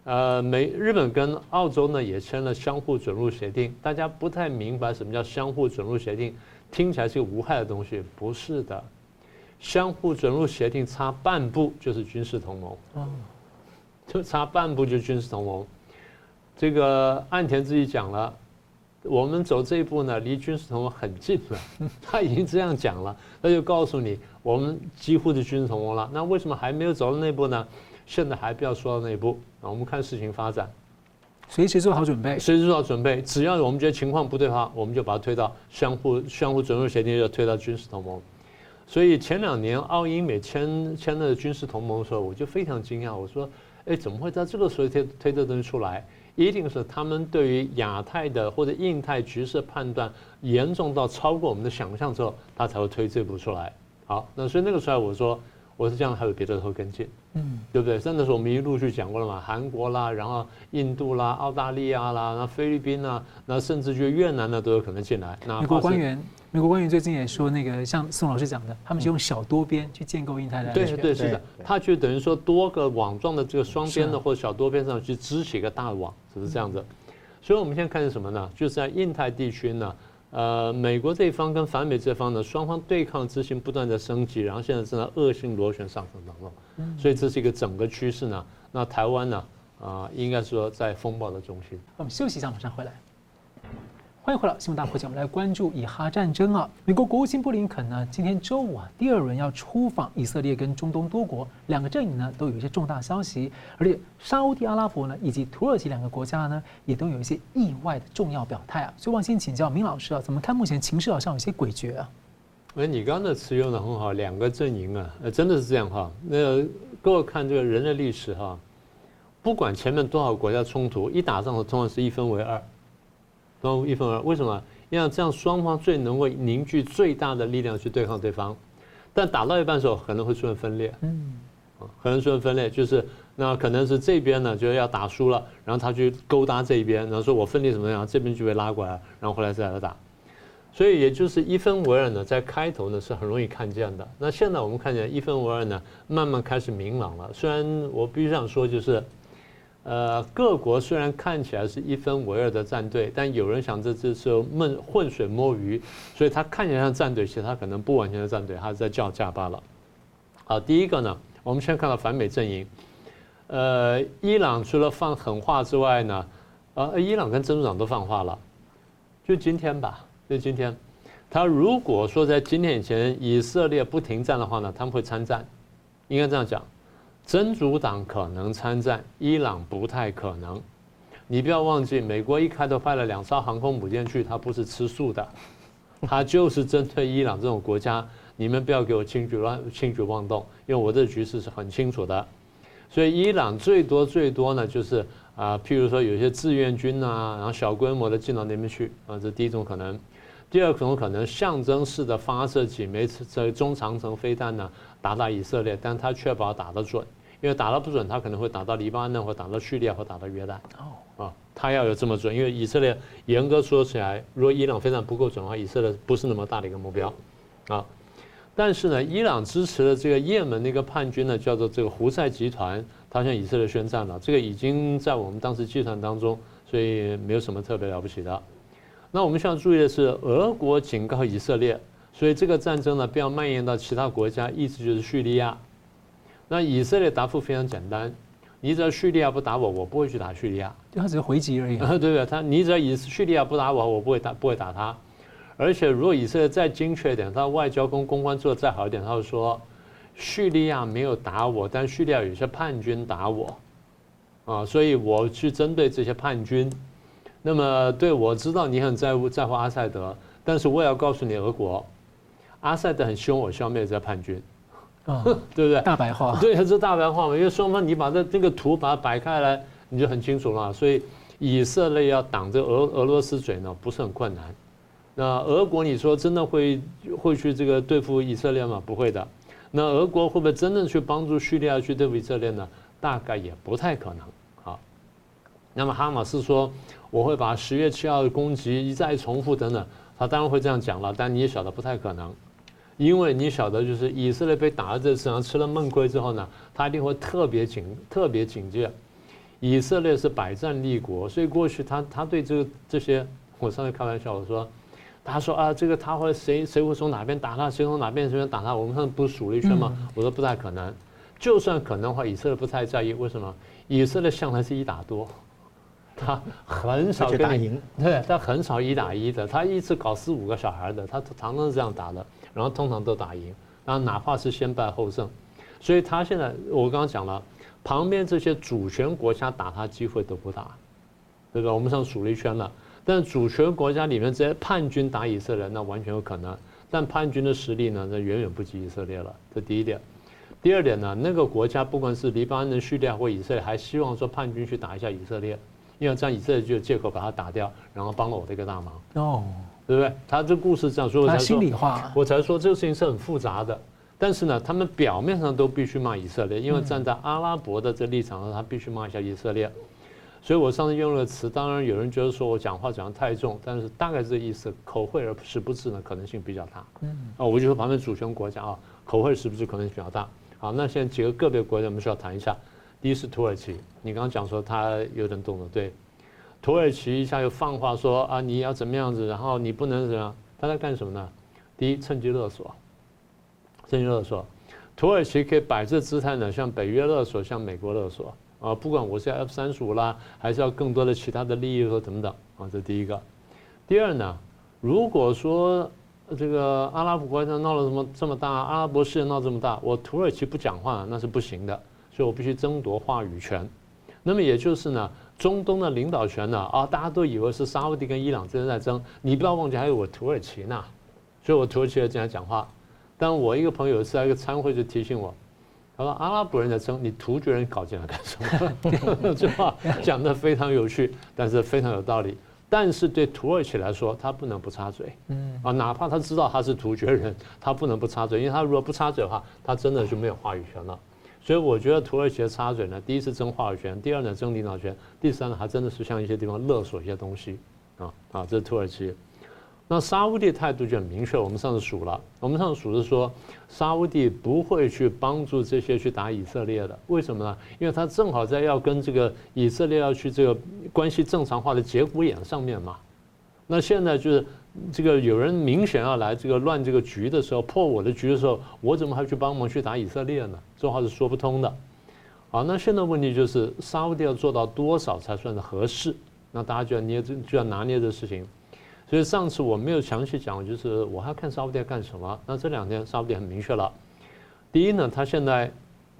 呃，美日本跟澳洲呢也签了相互准入协定。大家不太明白什么叫相互准入协定，听起来是个无害的东西，不是的。相互准入协定差半步就是军事同盟，就差半步就是军事同盟。这个岸田自己讲了。我们走这一步呢，离军事同盟很近了。*laughs* 他已经这样讲了，他就告诉你，我们几乎是军事同盟了。那为什么还没有走到那一步呢？现在还不要说到那一步啊，我们看事情发展，随时做好准备。随时做好准备，只要我们觉得情况不对的话，我们就把它推到相互相互准入协定，就推到军事同盟。所以前两年澳英美签签了军事同盟的时候，我就非常惊讶，我说，哎，怎么会在这个时候推推这东西出来？一定是他们对于亚太的或者印太局势判断严重到超过我们的想象之后，他才会推这步出来。好，那所以那个时候我说我是这样，还有别的会跟进，嗯，对不对？真的是我们一陆续讲过了嘛，韩国啦，然后印度啦，澳大利亚啦，那菲律宾啦，那甚至就越南呢都有可能进来。那美国官员。美国官员最近也说，那个像宋老师讲的，他们是用小多边去建构印太的安全。对对是的，他就等于说多个网状的这个双边的或者小多边上去支起一个大网，是不是这样子。所以我们现在看是什么呢？就是在印太地区呢，呃，美国这一方跟反美这方呢，双方对抗之心不断的升级，然后现在正在恶性螺旋上升当中。所以这是一个整个趋势呢。那台湾呢，啊，应该说在风暴的中心。我们休息一下，马上回来。欢迎回来，新闻大破解。我们来关注以哈战争啊。美国国务卿布林肯呢，今天周五啊，第二轮要出访以色列跟中东多国，两个阵营呢都有一些重大消息，而且沙乌地阿拉伯呢以及土耳其两个国家呢，也都有一些意外的重要表态啊。所以，我先请教明老师啊，怎么看目前情势好像有些诡谲啊？哎，你刚刚的词用的很好，两个阵营啊，呃，真的是这样哈。那各位看这个人类历史哈，不管前面多少国家冲突，一打仗的通常是一分为二。都一分为二，为什么？因为这样双方最能够凝聚最大的力量去对抗对方，但打到一半的时候可能会出现分裂，嗯，可能出现分裂，就是那可能是这边呢就要打输了，然后他去勾搭这一边，然后说我分裂怎么样，这边就被拉过来，然后后来再来打，所以也就是一分为二呢，在开头呢是很容易看见的。那现在我们看见一分为二呢，慢慢开始明朗了。虽然我必须这样说，就是。呃，各国虽然看起来是一分为二的战队，但有人想这只是闷浑水摸鱼，所以他看起来像战队，其实他可能不完全是战队，他是在叫价罢了。好，第一个呢，我们先看到反美阵营，呃，伊朗除了放狠话之外呢，呃，伊朗跟真主党都放话了，就今天吧，就今天，他如果说在今天以前以色列不停战的话呢，他们会参战，应该这样讲。真主党可能参战，伊朗不太可能。你不要忘记，美国一开头派了两艘航空母舰去，它不是吃素的，*laughs* 它就是针对伊朗这种国家。你们不要给我轻举乱轻举妄动，因为我这局势是很清楚的。所以伊朗最多最多呢，就是啊、呃，譬如说有些志愿军啊，然后小规模的进到那边去啊，这第一种可能。第二种可能象征式的发射几枚这中长程飞弹呢，打打以色列，但他确保打得准，因为打得不准，他可能会打到黎巴嫩，或打到叙利亚，或打到约旦。哦，啊，他要有这么准，因为以色列严格说起来，如果伊朗非常不够准的话，以色列不是那么大的一个目标。啊，但是呢，伊朗支持的这个也门那个叛军呢，叫做这个胡塞集团，他向以色列宣战了，这个已经在我们当时计算当中，所以没有什么特别了不起的。那我们需要注意的是，俄国警告以色列，所以这个战争呢，不要蔓延到其他国家，意思就是叙利亚。那以色列答复非常简单，你只要叙利亚不打我，我不会去打叙利亚。他只是回击而已。*laughs* 对不对？他你只要以叙利亚不打我，我不会打，不会打他。而且如果以色列再精确一点，他外交跟公关做的再好一点，他会说，叙利亚没有打我，但叙利亚有些叛军打我，啊，所以我去针对这些叛军。那么，对，我知道你很在乎在乎阿塞德，但是我也要告诉你，俄国，阿塞德很凶我消灭这叛军，啊，*laughs* 对不对？大白话，*laughs* 对，这大白话嘛，因为双方你把这这个图把它摆开来，你就很清楚了。所以以色列要挡着俄俄罗斯嘴呢，不是很困难。那俄国你说真的会会去这个对付以色列吗？不会的。那俄国会不会真正去帮助叙利亚去对付以色列呢？大概也不太可能。好，那么哈马斯说我会把十月七号的攻击一再重复等等，他当然会这样讲了，但你也晓得不太可能。因为你晓得，就是以色列被打了这次然后吃了闷亏之后呢，他一定会特别警特别警戒。以色列是百战立国，所以过去他他对这个这些，我上次开玩笑我说，他说啊，这个他会谁谁会从哪边打他，谁从哪边谁边打他，我们上次不是数了一圈吗？我说不太可能，就算可能的话，以色列不太在意，为什么？以色列向来是一打多。他很少跟你赢，对，他很少一打一的，他一次搞四五个小孩的，他常常是这样打的，然后通常都打赢，然后哪怕是先败后胜，所以他现在我刚刚讲了，旁边这些主权国家打他机会都不大，对吧？我们上数了一圈了，但主权国家里面这些叛军打以色列，那完全有可能，但叛军的实力呢，那远远不及以色列了，这第一点。第二点呢，那个国家不管是黎巴嫩、叙利亚或以色列，还希望说叛军去打一下以色列。因为这样以色列就有借口把他打掉，然后帮了我这个大忙哦，对不对？他这故事这样说，我才说心里话，我才说这个事情是很复杂的。但是呢，他们表面上都必须骂以色列，因为站在阿拉伯的这立场上，他必须骂一下以色列。所以我上次用了个词，当然有人觉得说我讲话讲得太重，但是大概这个意思，口惠而实不至呢，可能性比较大。嗯，啊，我就说旁边主权国家啊，口惠实不至可能性比较大。好，那现在几个个别国家我们需要谈一下。第一是土耳其，你刚刚讲说他有点动了，对，土耳其一下又放话说啊，你要怎么样子，然后你不能怎样，他在干什么呢？第一，趁机勒索，趁机勒索，土耳其可以摆这姿态呢，向北约勒索，向美国勒索啊，不管我是要 F 三十五啦，还是要更多的其他的利益或等等啊，这第一个。第二呢，如果说这个阿拉伯国家闹了什么这么大，阿拉伯世界闹这么大，我土耳其不讲话那是不行的。所以我必须争夺话语权，那么也就是呢，中东的领导权呢，啊，大家都以为是沙乌地跟伊朗之间在争，你不要忘记还有我土耳其呢，所以我土耳其也经常讲话。但我一个朋友有一次在一个参会就提醒我，他说阿拉伯人在争，你突厥人搞进来干什么？*laughs* 这话讲得非常有趣，但是非常有道理。但是对土耳其来说，他不能不插嘴，嗯，啊，哪怕他知道他是突厥人，他不能不插嘴，因为他如果不插嘴的话，他真的就没有话语权了。所以我觉得土耳其的插嘴呢，第一是争话语权，第二呢争领导权，第三呢还真的是向一些地方勒索一些东西，啊啊，这是土耳其。那沙乌地态度就很明确，我们上次数了，我们上次数是说沙乌地不会去帮助这些去打以色列的，为什么呢？因为他正好在要跟这个以色列要去这个关系正常化的节骨眼上面嘛。那现在就是。这个有人明显要来这个乱这个局的时候，破我的局的时候，我怎么还去帮忙去打以色列呢？这话是说不通的。好，那现在问题就是沙乌地要做到多少才算是合适？那大家就要捏这就要拿捏这事情。所以上次我没有详细讲，就是我还要看沙乌地要干什么。那这两天沙乌地很明确了。第一呢，他现在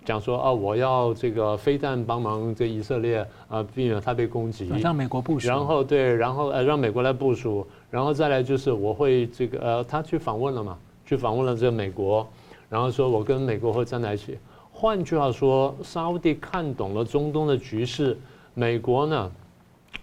讲说啊，我要这个飞弹帮忙这以色列啊，避免他被攻击，让美国部署。然后对，然后呃让美国来部署。然后再来就是我会这个呃，他去访问了嘛，去访问了这个美国，然后说我跟美国会站在一起。换句话说，沙乌地看懂了中东的局势，美国呢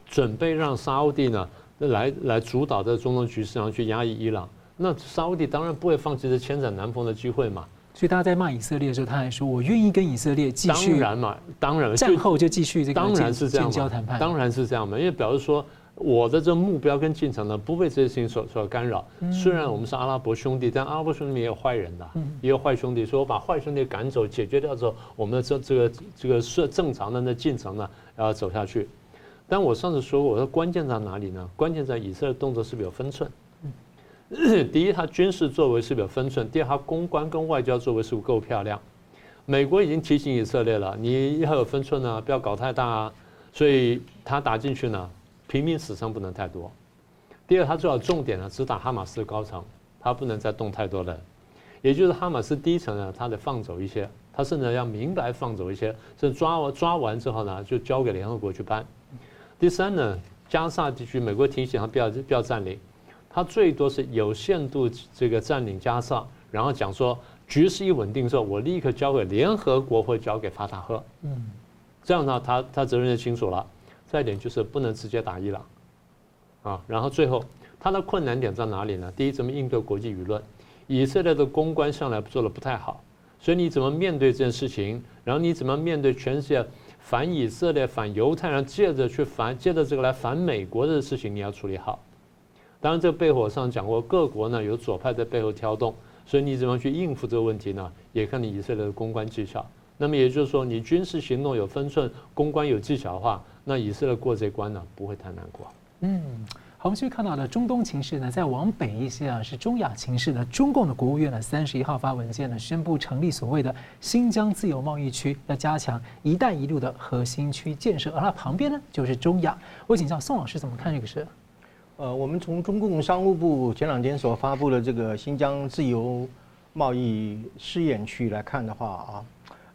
准备让沙乌地呢来来主导这中东局势，然后去压抑伊朗。那沙乌地当然不会放弃这千载难逢的机会嘛。所以大家在骂以色列的时候，他还说我愿意跟以色列继续。当然嘛，当然战后就继续这个当然是这样建交谈判，当然是这样嘛，因为表示说。我的这个目标跟进程呢，不被这些事情所所干扰。虽然我们是阿拉伯兄弟，但阿拉伯兄弟也有坏人的，也有坏兄弟。所以我把坏兄弟赶走、解决掉之后，我们的这这个这个是正常的那进程呢，要走下去。但我上次说过，我说关键在哪里呢？关键在以色列动作是不是有分寸？*coughs* 第一，他军事作为是不是有分寸；第二，他公关跟外交作为是不够漂亮？美国已经提醒以色列了，你要有分寸啊，不要搞太大啊。所以他打进去呢。平民死伤不能太多。第二，他最好重点呢，只打哈马斯的高层，他不能再动太多人。也就是哈马斯低层呢，他得放走一些，他甚至要明白放走一些，是抓完抓完之后呢，就交给联合国去办。第三呢，加沙地区，美国提醒他不要不要占领，他最多是有限度这个占领加沙，然后讲说局势一稳定之后，我立刻交给联合国或交给法塔赫。嗯，这样呢，他他责任就清楚了。再一点就是不能直接打伊朗，啊，然后最后他的困难点在哪里呢？第一，怎么应对国际舆论？以色列的公关向来做的不太好，所以你怎么面对这件事情？然后你怎么面对全世界反以色列、反犹太人，借着去反，借着这个来反美国的事情，你要处理好。当然，这背后上讲过，各国呢有左派在背后挑动，所以你怎么去应付这个问题呢？也看你以色列的公关技巧。那么也就是说，你军事行动有分寸，公关有技巧的话，那以色列过这关呢，不会太难过。嗯，好，我们继续看到的中东情势呢，再往北一些啊，是中亚情势呢。中共的国务院呢，三十一号发文件呢，宣布成立所谓的新疆自由贸易区，要加强“一带一路”的核心区建设。而它旁边呢，就是中亚。我请教宋老师怎么看这个事？呃，我们从中共商务部前两天所发布的这个新疆自由贸易试验区来看的话啊。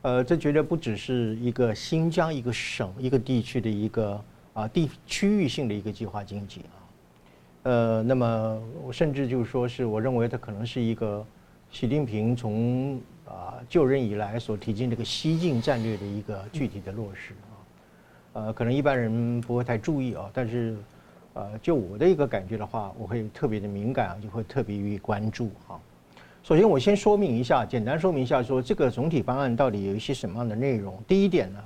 呃，这绝对不只是一个新疆一个省一个地区的一个啊地区域性的一个计划经济啊，呃，那么甚至就是说是我认为它可能是一个习近平从啊就任以来所提进这个西进战略的一个具体的落实啊，呃，可能一般人不会太注意啊，但是呃，就我的一个感觉的话，我会特别的敏感啊，就会特别予以关注哈。首先，我先说明一下，简单说明一下，说这个总体方案到底有一些什么样的内容。第一点呢，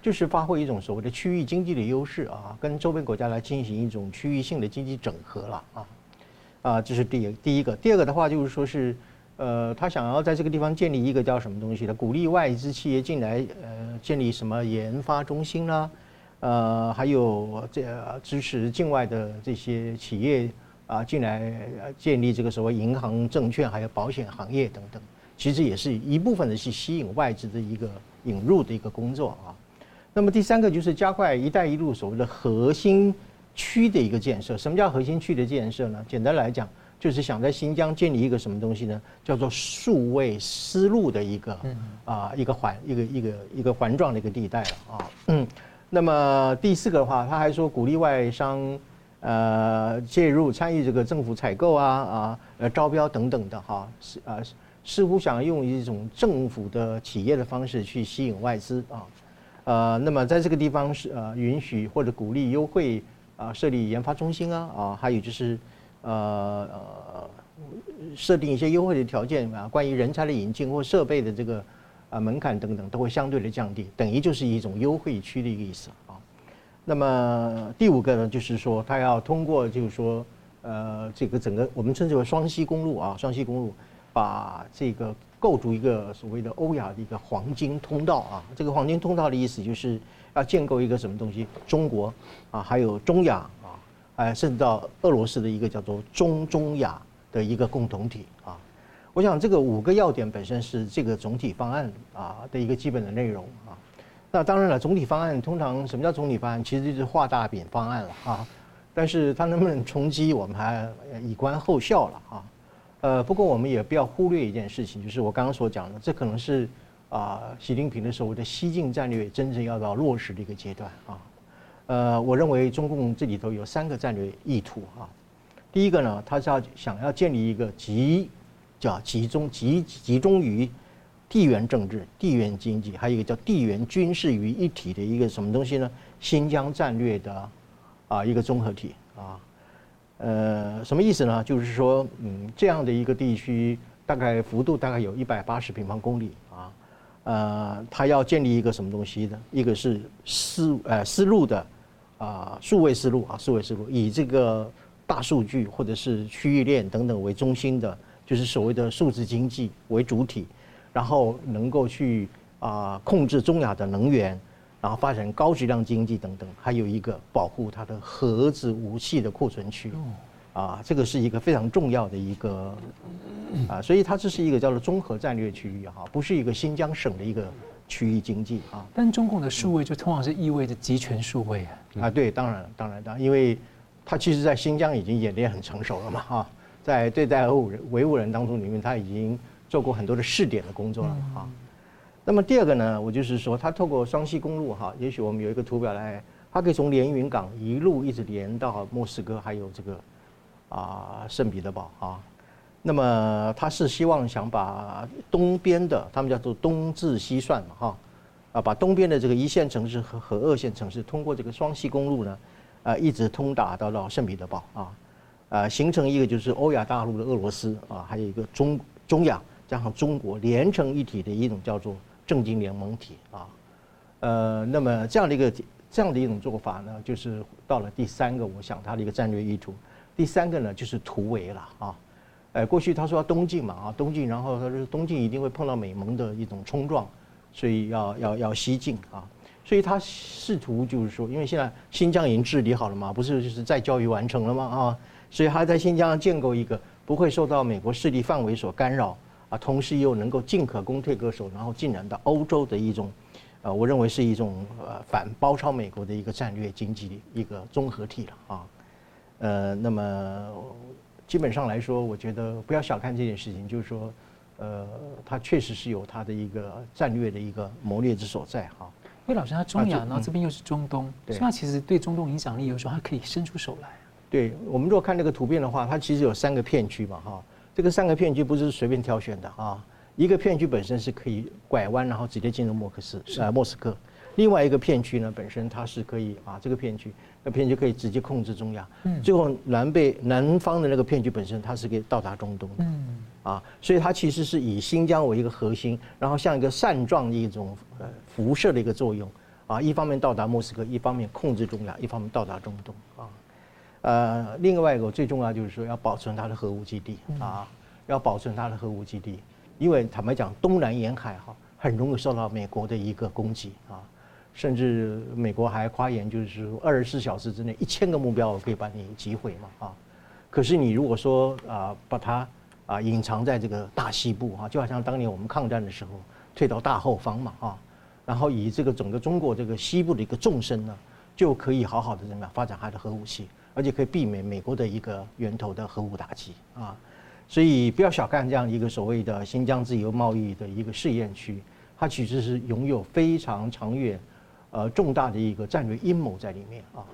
就是发挥一种所谓的区域经济的优势啊，跟周边国家来进行一种区域性的经济整合了啊，啊，这是第一第一个。第二个的话，就是说是，呃，他想要在这个地方建立一个叫什么东西的，鼓励外资企业进来，呃，建立什么研发中心啦，呃，还有这支持境外的这些企业。啊，进来建立这个所谓银行、证券还有保险行业等等，其实也是一部分的是吸引外资的一个引入的一个工作啊。那么第三个就是加快“一带一路”所谓的核心区的一个建设。什么叫核心区的建设呢？简单来讲，就是想在新疆建立一个什么东西呢？叫做数位丝路的一个啊一个环一个一个一个环状的一个地带了啊。嗯，那么第四个的话，他还说鼓励外商。呃，介入参与这个政府采购啊啊，呃招标等等的哈，是啊，似乎想用一种政府的企业的方式去吸引外资啊，呃，那么在这个地方是呃允许或者鼓励优惠啊设立研发中心啊啊，还有就是呃呃设定一些优惠的条件啊，关于人才的引进或设备的这个啊门槛等等都会相对的降低，等于就是一种优惠区的一个意思啊。那么第五个呢，就是说他要通过，就是说，呃，这个整个我们称之为双溪公路啊，双溪公路，把这个构筑一个所谓的欧亚的一个黄金通道啊。这个黄金通道的意思就是要建构一个什么东西？中国啊，还有中亚啊，哎，甚至到俄罗斯的一个叫做中中亚的一个共同体啊。我想这个五个要点本身是这个总体方案啊的一个基本的内容啊。那当然了，总体方案通常什么叫总体方案？其实就是画大饼方案了啊。但是它能不能冲击，我们还以观后效了啊。呃，不过我们也不要忽略一件事情，就是我刚刚所讲的，这可能是啊习近平的所谓的西进战略真正要到落实的一个阶段啊。呃，我认为中共这里头有三个战略意图啊。第一个呢，他是要想要建立一个集叫集中集集中于。地缘政治、地缘经济，还有一个叫地缘军事于一体的一个什么东西呢？新疆战略的啊一个综合体啊，呃，什么意思呢？就是说，嗯，这样的一个地区，大概幅度大概有一百八十平方公里啊，呃，它要建立一个什么东西呢？一个是思呃思路的啊数位思路啊数位思路，以这个大数据或者是区域链等等为中心的，就是所谓的数字经济为主体。然后能够去啊控制中亚的能源，然后发展高质量经济等等，还有一个保护它的核子武器的库存区，啊，这个是一个非常重要的一个啊，所以它这是一个叫做综合战略区域哈，不是一个新疆省的一个区域经济啊。但中共的数位就通常是意味着集权数位啊。啊，对，当然当然当然，因为它其实在新疆已经演练很成熟了嘛哈，在对待俄人维吾人当中里面，他已经。做过很多的试点的工作了啊。那么第二个呢，我就是说，他透过双溪公路哈，也许我们有一个图表来，它可以从连云港一路一直连到莫斯科，还有这个啊圣彼得堡啊。那么他是希望想把东边的，他们叫做东至西算嘛，哈，啊，把东边的这个一线城市和和二线城市通过这个双溪公路呢，啊，一直通达到到圣彼得堡啊，啊，形成一个就是欧亚大陆的俄罗斯啊，还有一个中中亚加上中国连成一体的一种叫做政经联盟体啊，呃，那么这样的一个这样的一种做法呢，就是到了第三个，我想他的一个战略意图，第三个呢就是突围了啊。哎，过去他说要东进嘛啊，东进，然后他说东进一定会碰到美盟的一种冲撞，所以要要要西进啊，所以他试图就是说，因为现在新疆已经治理好了嘛，不是就是再教育完成了吗啊？所以他在新疆建构一个不会受到美国势力范围所干扰啊，同时又能够进可攻退可守，然后进展到欧洲的一种，呃，我认为是一种呃反包抄美国的一个战略经济一个综合体了啊，呃，那么。基本上来说，我觉得不要小看这件事情，就是说，呃，它确实是有它的一个战略的一个谋略之所在哈。因为老师他中亚，然后这边又是中东，对，所以他其实对中东影响力有时候他可以伸出手来。对，我们如果看这个图片的话，它其实有三个片区嘛哈，这个三个片区不是随便挑选的啊，一个片区本身是可以拐弯，然后直接进入莫克斯呃莫斯科。另外一个片区呢，本身它是可以啊，这个片区，那片区可以直接控制中亚。嗯。最后南北南方的那个片区本身，它是可以到达中东的。嗯。啊，所以它其实是以新疆为一个核心，然后像一个扇状的一种呃辐射的一个作用啊，一方面到达莫斯科，一方面控制中亚，一方面到达中东啊。呃，另外一个最重要就是说要保存它的核武基地啊，要保存它的核武基地，因为坦白讲，东南沿海哈很容易受到美国的一个攻击啊。甚至美国还夸言，就是二十四小时之内一千个目标我可以把你击毁嘛啊！可是你如果说啊，把它啊隐藏在这个大西部啊，就好像当年我们抗战的时候退到大后方嘛啊，然后以这个整个中国这个西部的一个纵深呢，就可以好好的怎么样发展它的核武器，而且可以避免美国的一个源头的核武打击啊！所以不要小看这样一个所谓的新疆自由贸易的一个试验区，它其实是拥有非常长远。呃，重大的一个战略阴谋在里面啊，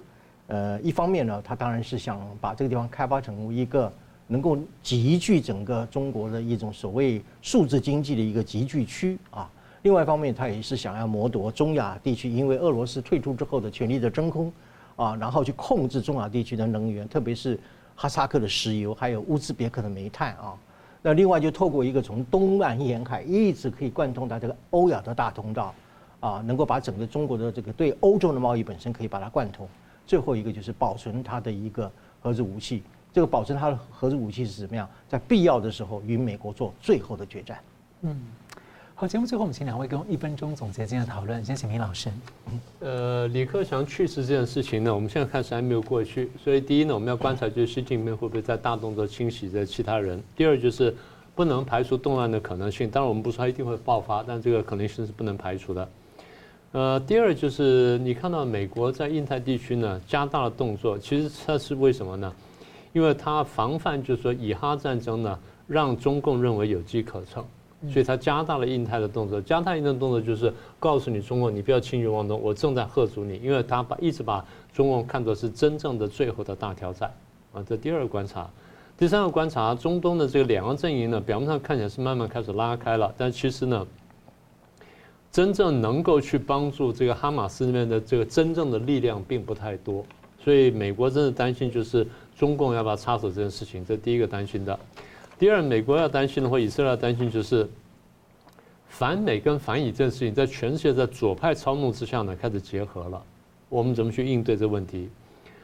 呃，一方面呢，他当然是想把这个地方开发成为一个能够集聚整个中国的一种所谓数字经济的一个集聚区啊；另外一方面，他也是想要剥夺中亚地区因为俄罗斯退出之后的权力的真空啊，然后去控制中亚地区的能源，特别是哈萨克的石油，还有乌兹别克的煤炭啊。那另外就透过一个从东南沿海一直可以贯通到这个欧亚的大通道。啊，能够把整个中国的这个对欧洲的贸易本身可以把它贯通。最后一个就是保存它的一个核子武器。这个保存它的核子武器是怎么样？在必要的时候与美国做最后的决战。嗯，好，节目最后我们请两位跟我一分钟总结今天的讨论。先请明老师。呃，李克强去世这件事情呢，我们现在看是还没有过去。所以第一呢，我们要观察就是习近平会不会在大动作清洗着其他人。第二就是不能排除动乱的可能性。当然我们不说它一定会爆发，但这个可能性是不能排除的。呃，第二就是你看到美国在印太地区呢加大了动作，其实它是为什么呢？因为它防范就是说以哈战争呢让中共认为有机可乘，所以他加大了印太的动作。加大印太的动作就是告诉你中共你不要轻举妄动，我正在吓阻你，因为他把一直把中共看作是真正的最后的大挑战啊。这第二个观察，第三个观察，中东的这个两个阵营呢，表面上看起来是慢慢开始拉开了，但其实呢。真正能够去帮助这个哈马斯那边的这个真正的力量并不太多，所以美国真的担心就是中共要不要插手这件事情，这第一个担心的。第二，美国要担心的话，以色列要担心就是反美跟反以这件事情在全世界在左派操弄之下呢开始结合了，我们怎么去应对这个问题？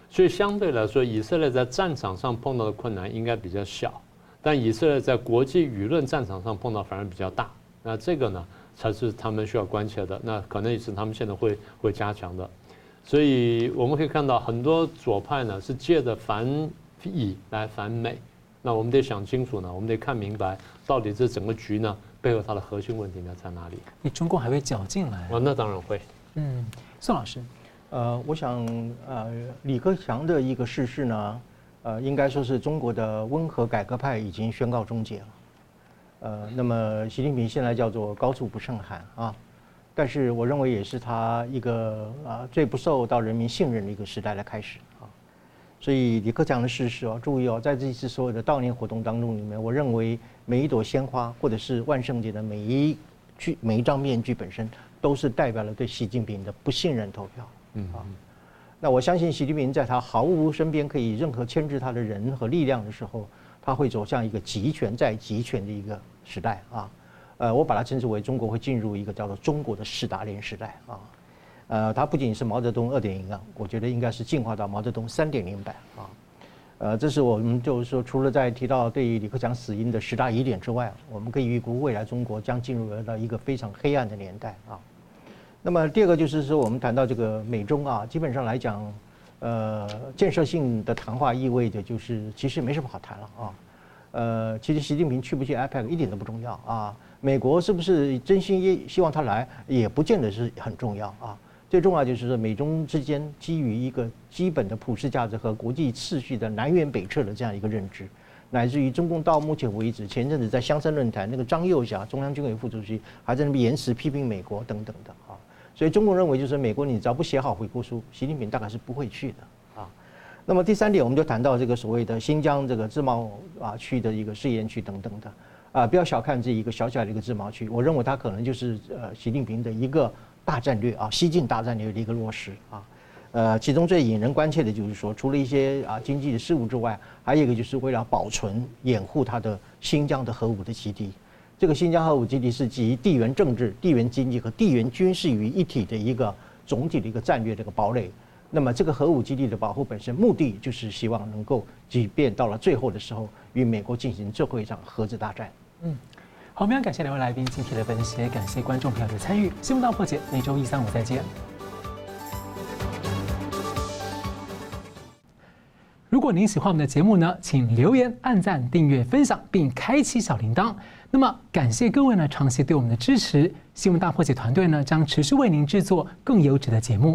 所以相对来说，以色列在战场上碰到的困难应该比较小，但以色列在国际舆论战场上碰到反而比较大。那这个呢？才是他们需要关切的，那可能也是他们现在会会加强的，所以我们可以看到很多左派呢是借着反以来反美，那我们得想清楚呢，我们得看明白到底这整个局呢背后它的核心问题呢在哪里？你中共还会搅进来？哦，那当然会。嗯，宋老师，呃，我想呃李克强的一个逝世呢，呃，应该说是中国的温和改革派已经宣告终结了。呃，那么习近平现在叫做高处不胜寒啊，但是我认为也是他一个啊最不受到人民信任的一个时代的开始啊，所以李克强的逝世啊，注意哦，在这一次所有的悼念活动当中里面，我认为每一朵鲜花或者是万圣节的每一具每一张面具本身，都是代表了对习近平的不信任投票。嗯啊，那我相信习近平在他毫无身边可以任何牵制他的人和力量的时候，他会走向一个集权再集权的一个时代啊。呃，我把它称之为中国会进入一个叫做中国的斯大林时代啊。呃，它不仅是毛泽东二点零啊，我觉得应该是进化到毛泽东三点零版啊。呃，这是我们就是说，除了在提到对于李克强死因的十大疑点之外，我们可以预估未来中国将进入到一个非常黑暗的年代啊。那么第二个就是说，我们谈到这个美中啊，基本上来讲，呃，建设性的谈话意味着就是其实没什么好谈了啊。呃，其实习近平去不去 APEC 一点都不重要啊。美国是不是真心也希望他来，也不见得是很重要啊。最重要就是说，美中之间基于一个基本的普世价值和国际秩序的南辕北辙的这样一个认知，乃至于中共到目前为止，前阵子在香山论坛，那个张幼侠中央军委副主席还在那边言辞批评美国等等的啊，所以中共认为就是美国你只要不写好回国书，习近平大概是不会去的啊。那么第三点，我们就谈到这个所谓的新疆这个自贸啊区的一个试验区等等的啊，不要小看这一个小小的一个自贸区，我认为它可能就是呃习近平的一个。大战略啊，西进大战略的一个落实啊，呃，其中最引人关切的就是说，除了一些啊经济的事务之外，还有一个就是为了保存、掩护他的新疆的核武的基地。这个新疆核武基地是集地缘政治、地缘经济和地缘军事于一体的一个总体的一个战略的一个堡垒。那么，这个核武基地的保护本身目的就是希望能够，即便到了最后的时候，与美国进行最后一场核子大战。嗯。好，非常感谢两位来宾精辟的分析，感谢观众朋友的参与。新闻大破解，每周一、三、五再见。如果您喜欢我们的节目呢，请留言、按赞、订阅、分享，并开启小铃铛。那么，感谢各位呢长期对我们的支持。新闻大破解团队呢将持续为您制作更优质的节目。